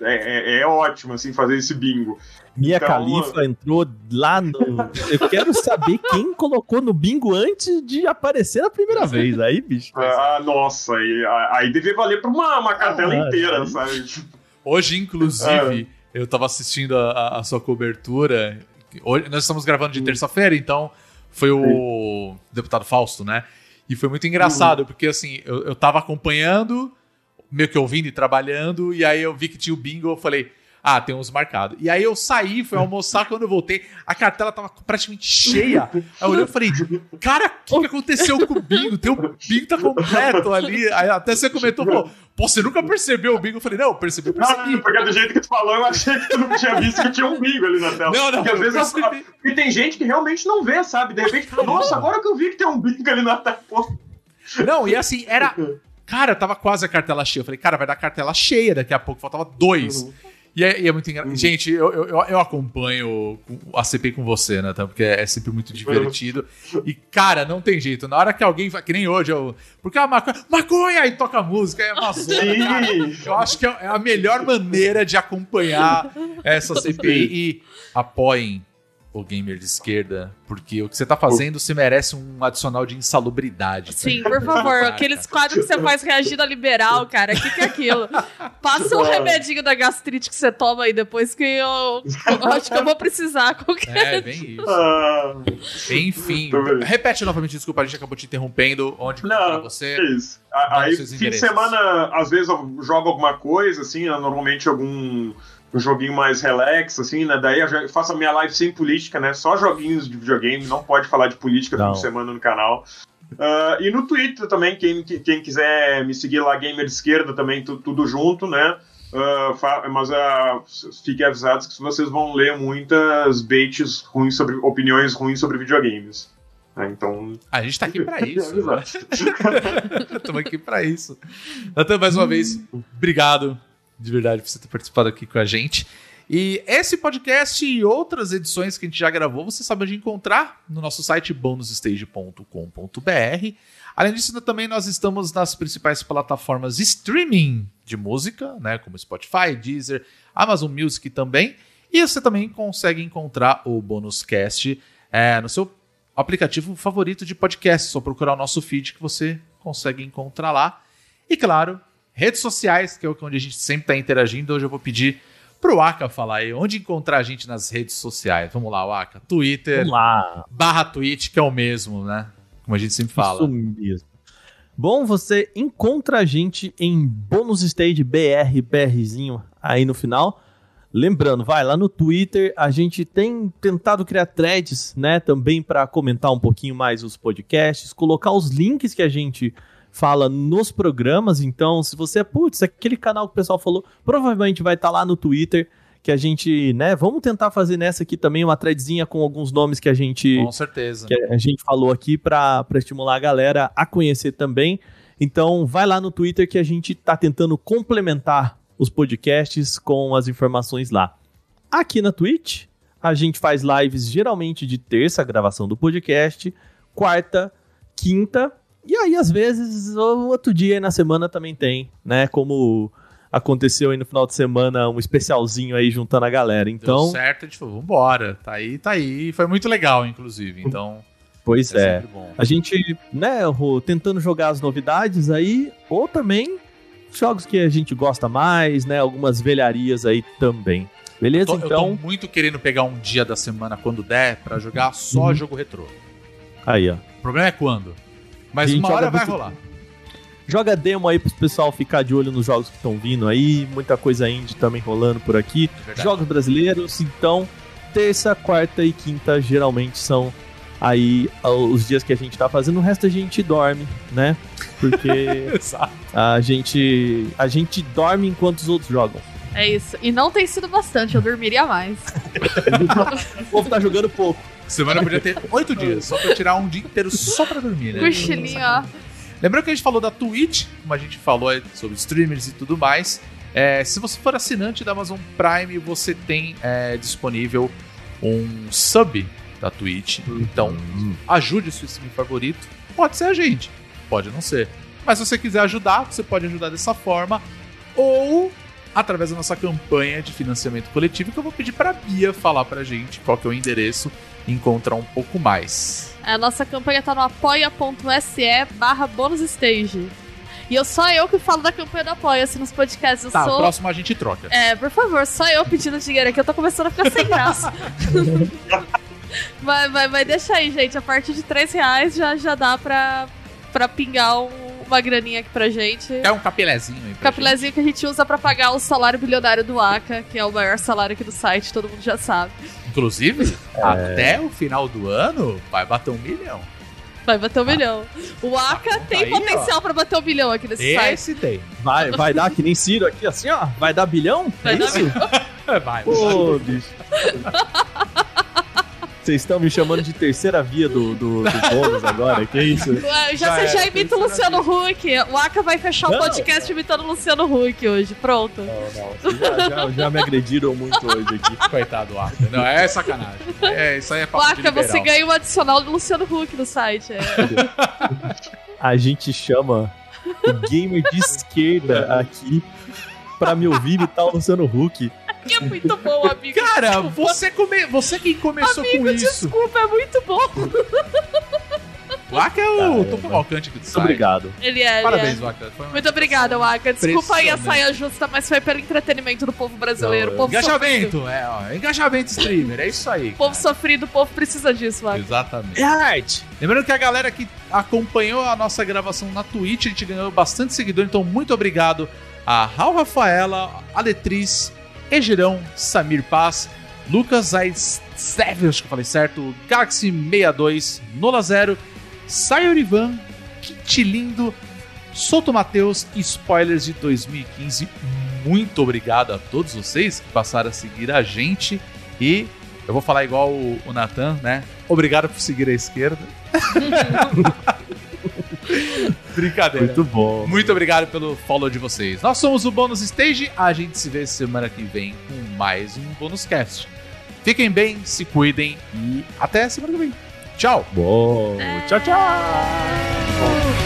é, é- é ótimo assim fazer esse bingo. Mia Então, Khalifa entrou lá no. Eu quero saber quem colocou no bingo antes de aparecer a primeira vez. Aí, bicho. Ah, nossa, aí, aí deve valer pra uma, uma cartela Ah, inteira, aí- sabe? Hoje, inclusive, É. eu tava assistindo a, a- a sua cobertura. Hoje, nós estamos gravando de Hum. terça-feira, então foi o deputado Fausto, né? E foi muito engraçado, Uhum. porque assim, eu, eu tava acompanhando, meio que ouvindo e trabalhando, e aí eu vi que tinha o bingo, eu falei. Ah, tem uns marcados. E aí eu saí, fui almoçar, quando eu voltei, a cartela tava praticamente cheia. Aí eu olhei e falei, cara, o que, que aconteceu com o bingo? Teu bingo tá completo ali. Aí até você comentou, pô, pô, você nunca percebeu o bingo? Eu falei, não, eu percebi, percebi. Não, porque do jeito que tu falou, eu achei que tu não tinha visto que tinha um bingo ali na tela. Não, não, Porque às vezes percebi. e tem gente que realmente não vê, sabe? De repente, nossa, agora que eu vi que tem um bingo ali na tela. Pô, Não, e assim, era. Cara, tava quase a cartela cheia. Eu falei, cara, vai dar cartela cheia daqui a pouco, faltava dois. Uhum. E é, e é muito engraçado. Gente, eu, eu, eu- acompanho a CP com você, né? tá? Porque é sempre muito divertido. E, cara, não tem jeito. Na hora que alguém vai. Que nem hoje, eu. Porque a maconha. Maconha! E toca música, é uma zona. Eu acho que é a melhor maneira de acompanhar essa CPI. E apoiem o gamer de esquerda, porque o que você tá fazendo se merece um adicional de insalubridade. Sim, por favor. Aqueles quadros que você faz reagindo a liberal, cara. O que, que é aquilo? Passa um remedinho da gastrite que você toma aí depois que eu, eu acho que eu vou precisar. Qualquer... É, bem isso. Enfim, repete novamente, desculpa, a gente acabou te interrompendo. Onde não, você? é isso. Aí, fim de semana, às vezes eu jogo alguma coisa, assim, normalmente algum um joguinho mais relax, assim, né? Daí eu faço a minha live sem política, né? Só joguinhos de videogame, não pode falar de política Não. fim de semana no canal. Ah, e no Twitter também, quem, quem quiser me seguir lá, Gamer de Esquerda, também tu- tudo junto, né? Fa- mas ah, fiquem avisados que vocês vão ler muitas baits ruins sobre opiniões ruins sobre videogames. né, então. A gente tá aqui pra isso. Exato. né? Estamos <laughs> aqui pra isso. Natan, mais uma vez, <laughs> obrigado de verdade por você ter participado aqui com a gente. E esse podcast e outras edições que a gente já gravou, você sabe onde encontrar no nosso site bonusstage.com.br. Além disso, também nós estamos nas principais plataformas streaming de música, né, como Spotify, Deezer, Amazon Music também. E você também consegue encontrar o Bonuscast é, no seu aplicativo favorito de podcast. Só procurar o nosso feed que você consegue encontrar lá. E claro, redes sociais, que é onde a gente sempre está interagindo. Hoje eu vou pedir pro Aka falar aí onde encontrar a gente nas redes sociais. Vamos lá, Aka. Twitter, Vamos lá. barra Twitch, que é o mesmo, né? Como a gente sempre fala. Isso mesmo. Bom, você encontra a gente em Bônus Stage BR, BRzinho aí no final. Lembrando, vai lá no Twitter, a gente tem tentado criar threads, né, também para comentar um pouquinho mais os podcasts, colocar os links que a gente fala nos programas. Então, se você é, putz, aquele canal que o pessoal falou, provavelmente vai estar lá no Twitter, que a gente, né, vamos tentar fazer nessa aqui também uma threadzinha com alguns nomes que a gente Com certeza. que a gente falou aqui para estimular a galera a conhecer também. Então, vai lá no Twitter que a gente tá tentando complementar os podcasts com as informações lá. Aqui na Twitch, a gente faz lives geralmente de terça, gravação do podcast, quarta, quinta, e aí às vezes o outro dia aí na semana também tem, né? Como aconteceu aí no final de semana um especialzinho aí juntando a galera. Deu Então, certo, a gente falou, vambora. Tá aí, tá aí. Foi muito legal, inclusive. Então, pois é, é. A gente, né, Rô, tentando jogar as novidades aí, ou também jogos que a gente gosta mais, né, algumas velharias aí também. Beleza? Tô- eu tô então, muito querendo pegar um dia da semana, quando der, pra jogar só Uhum. jogo retrô. aí, ó. O problema é quando. Mas A gente uma hora vai muito- rolar. Joga demo aí pro pessoal ficar de olho nos jogos que estão vindo aí. Muita coisa indie também rolando por aqui. Verdade. Jogos brasileiros, então, terça, quarta e quinta geralmente são aí ah, os dias que a gente tá fazendo. O resto a gente dorme, né? Porque <laughs> a gente, a gente dorme enquanto os outros jogam. É isso. E não tem sido bastante, eu dormiria mais. <laughs> O povo tá jogando pouco. Semana podia ter oito dias, só pra tirar um dia inteiro só pra dormir, né? Cochilinho, ó. Lembrando que a gente falou da Twitch, como a gente falou sobre streamers e tudo mais. É, se você for assinante da Amazon Prime, você tem é, disponível um sub da Twitch. Então, ajude o seu stream favorito. Pode ser a gente, pode não ser. Mas se você quiser ajudar, você pode ajudar dessa forma. Ou através da nossa campanha de financiamento coletivo, que eu vou pedir pra Bia falar pra gente qual que é o endereço e encontrar um pouco mais. A nossa campanha tá no apoia.se barra bônus stage. E eu só eu que falo da campanha do Apoia-se nos podcasts. Eu Tá, o sou. próximo a gente troca. É, por favor, só eu pedindo dinheiro aqui, eu tô começando a ficar sem graça. <laughs> vai, vai, vai, deixa aí, gente. A partir de 3 reais já, já dá pra, pra pingar um- uma graninha aqui pra gente. É um capilézinho aí pra Capilézinho que a gente usa pra pagar o salário bilionário do Aka, que é o maior salário aqui do site, todo mundo já sabe. gente. Inclusive, até o final do ano, vai bater um milhão. Vai bater um milhão. O Aka conta tem aí, potencial pra bater um milhão aqui nesse site. Esse tem. Vai, vai dar que nem Ciro aqui, assim, ó. Vai dar bilhão? Vai é dar isso? <laughs> Vai, Pô, bicho. <laughs> Vocês estão me chamando de terceira via do, do, do <laughs> bônus agora, que isso? Ué, Já, Já você já imita o Luciano Huck. O Aka vai fechar o Não, podcast imitando o Luciano Huck hoje. Pronto. Não, não, já, já, já me agrediram muito hoje aqui. <laughs> Coitado do Arca. Não, é sacanagem. É, isso aí é O papo de Aka, você ganha um adicional do Luciano Huck no site. É. A gente chama o gamer de esquerda aqui pra me ouvir imitar o Luciano Huck. Que é muito bom, amigo. Cara, Desculpa. você, come... você quem começou Amigo, com isso. desculpa, é muito bom. O Arca é o topo malcante aqui do Muito site. obrigado. Ele é, ele Parabéns, é. Waka. Muito obrigada, Waka. Desculpa aí a Impressionante. saia justa, mas foi pelo entretenimento do povo brasileiro. Não, povo sofrido. Engajamento, é, ó. Engajamento streamer, é isso aí. O <laughs> povo sofrido, o povo precisa disso, Waka. Exatamente. É arte. Lembrando que a galera que acompanhou a nossa gravação na Twitch, a gente ganhou bastante seguidor, então muito obrigado a Raul Rafaela, a Letriz, Egirão, Samir Paz, Lucas Aizsev, acho que eu falei certo, Galaxy 62, Nola Zero, Sayorivan, Kit Lindo, Souto Matheus e spoilers de 2015. Muito obrigado a todos vocês que passaram a seguir a gente e eu vou falar igual o, o Nathan, né? Obrigado por seguir a esquerda. <laughs> <laughs> Brincadeira. Muito bom. Muito obrigado pelo follow de vocês. Nós somos o Bônus Stage. A gente se vê semana que vem com mais um Bônus Cast. Fiquem bem, se cuidem e até semana que vem. Tchau! Bom. Tchau, tchau.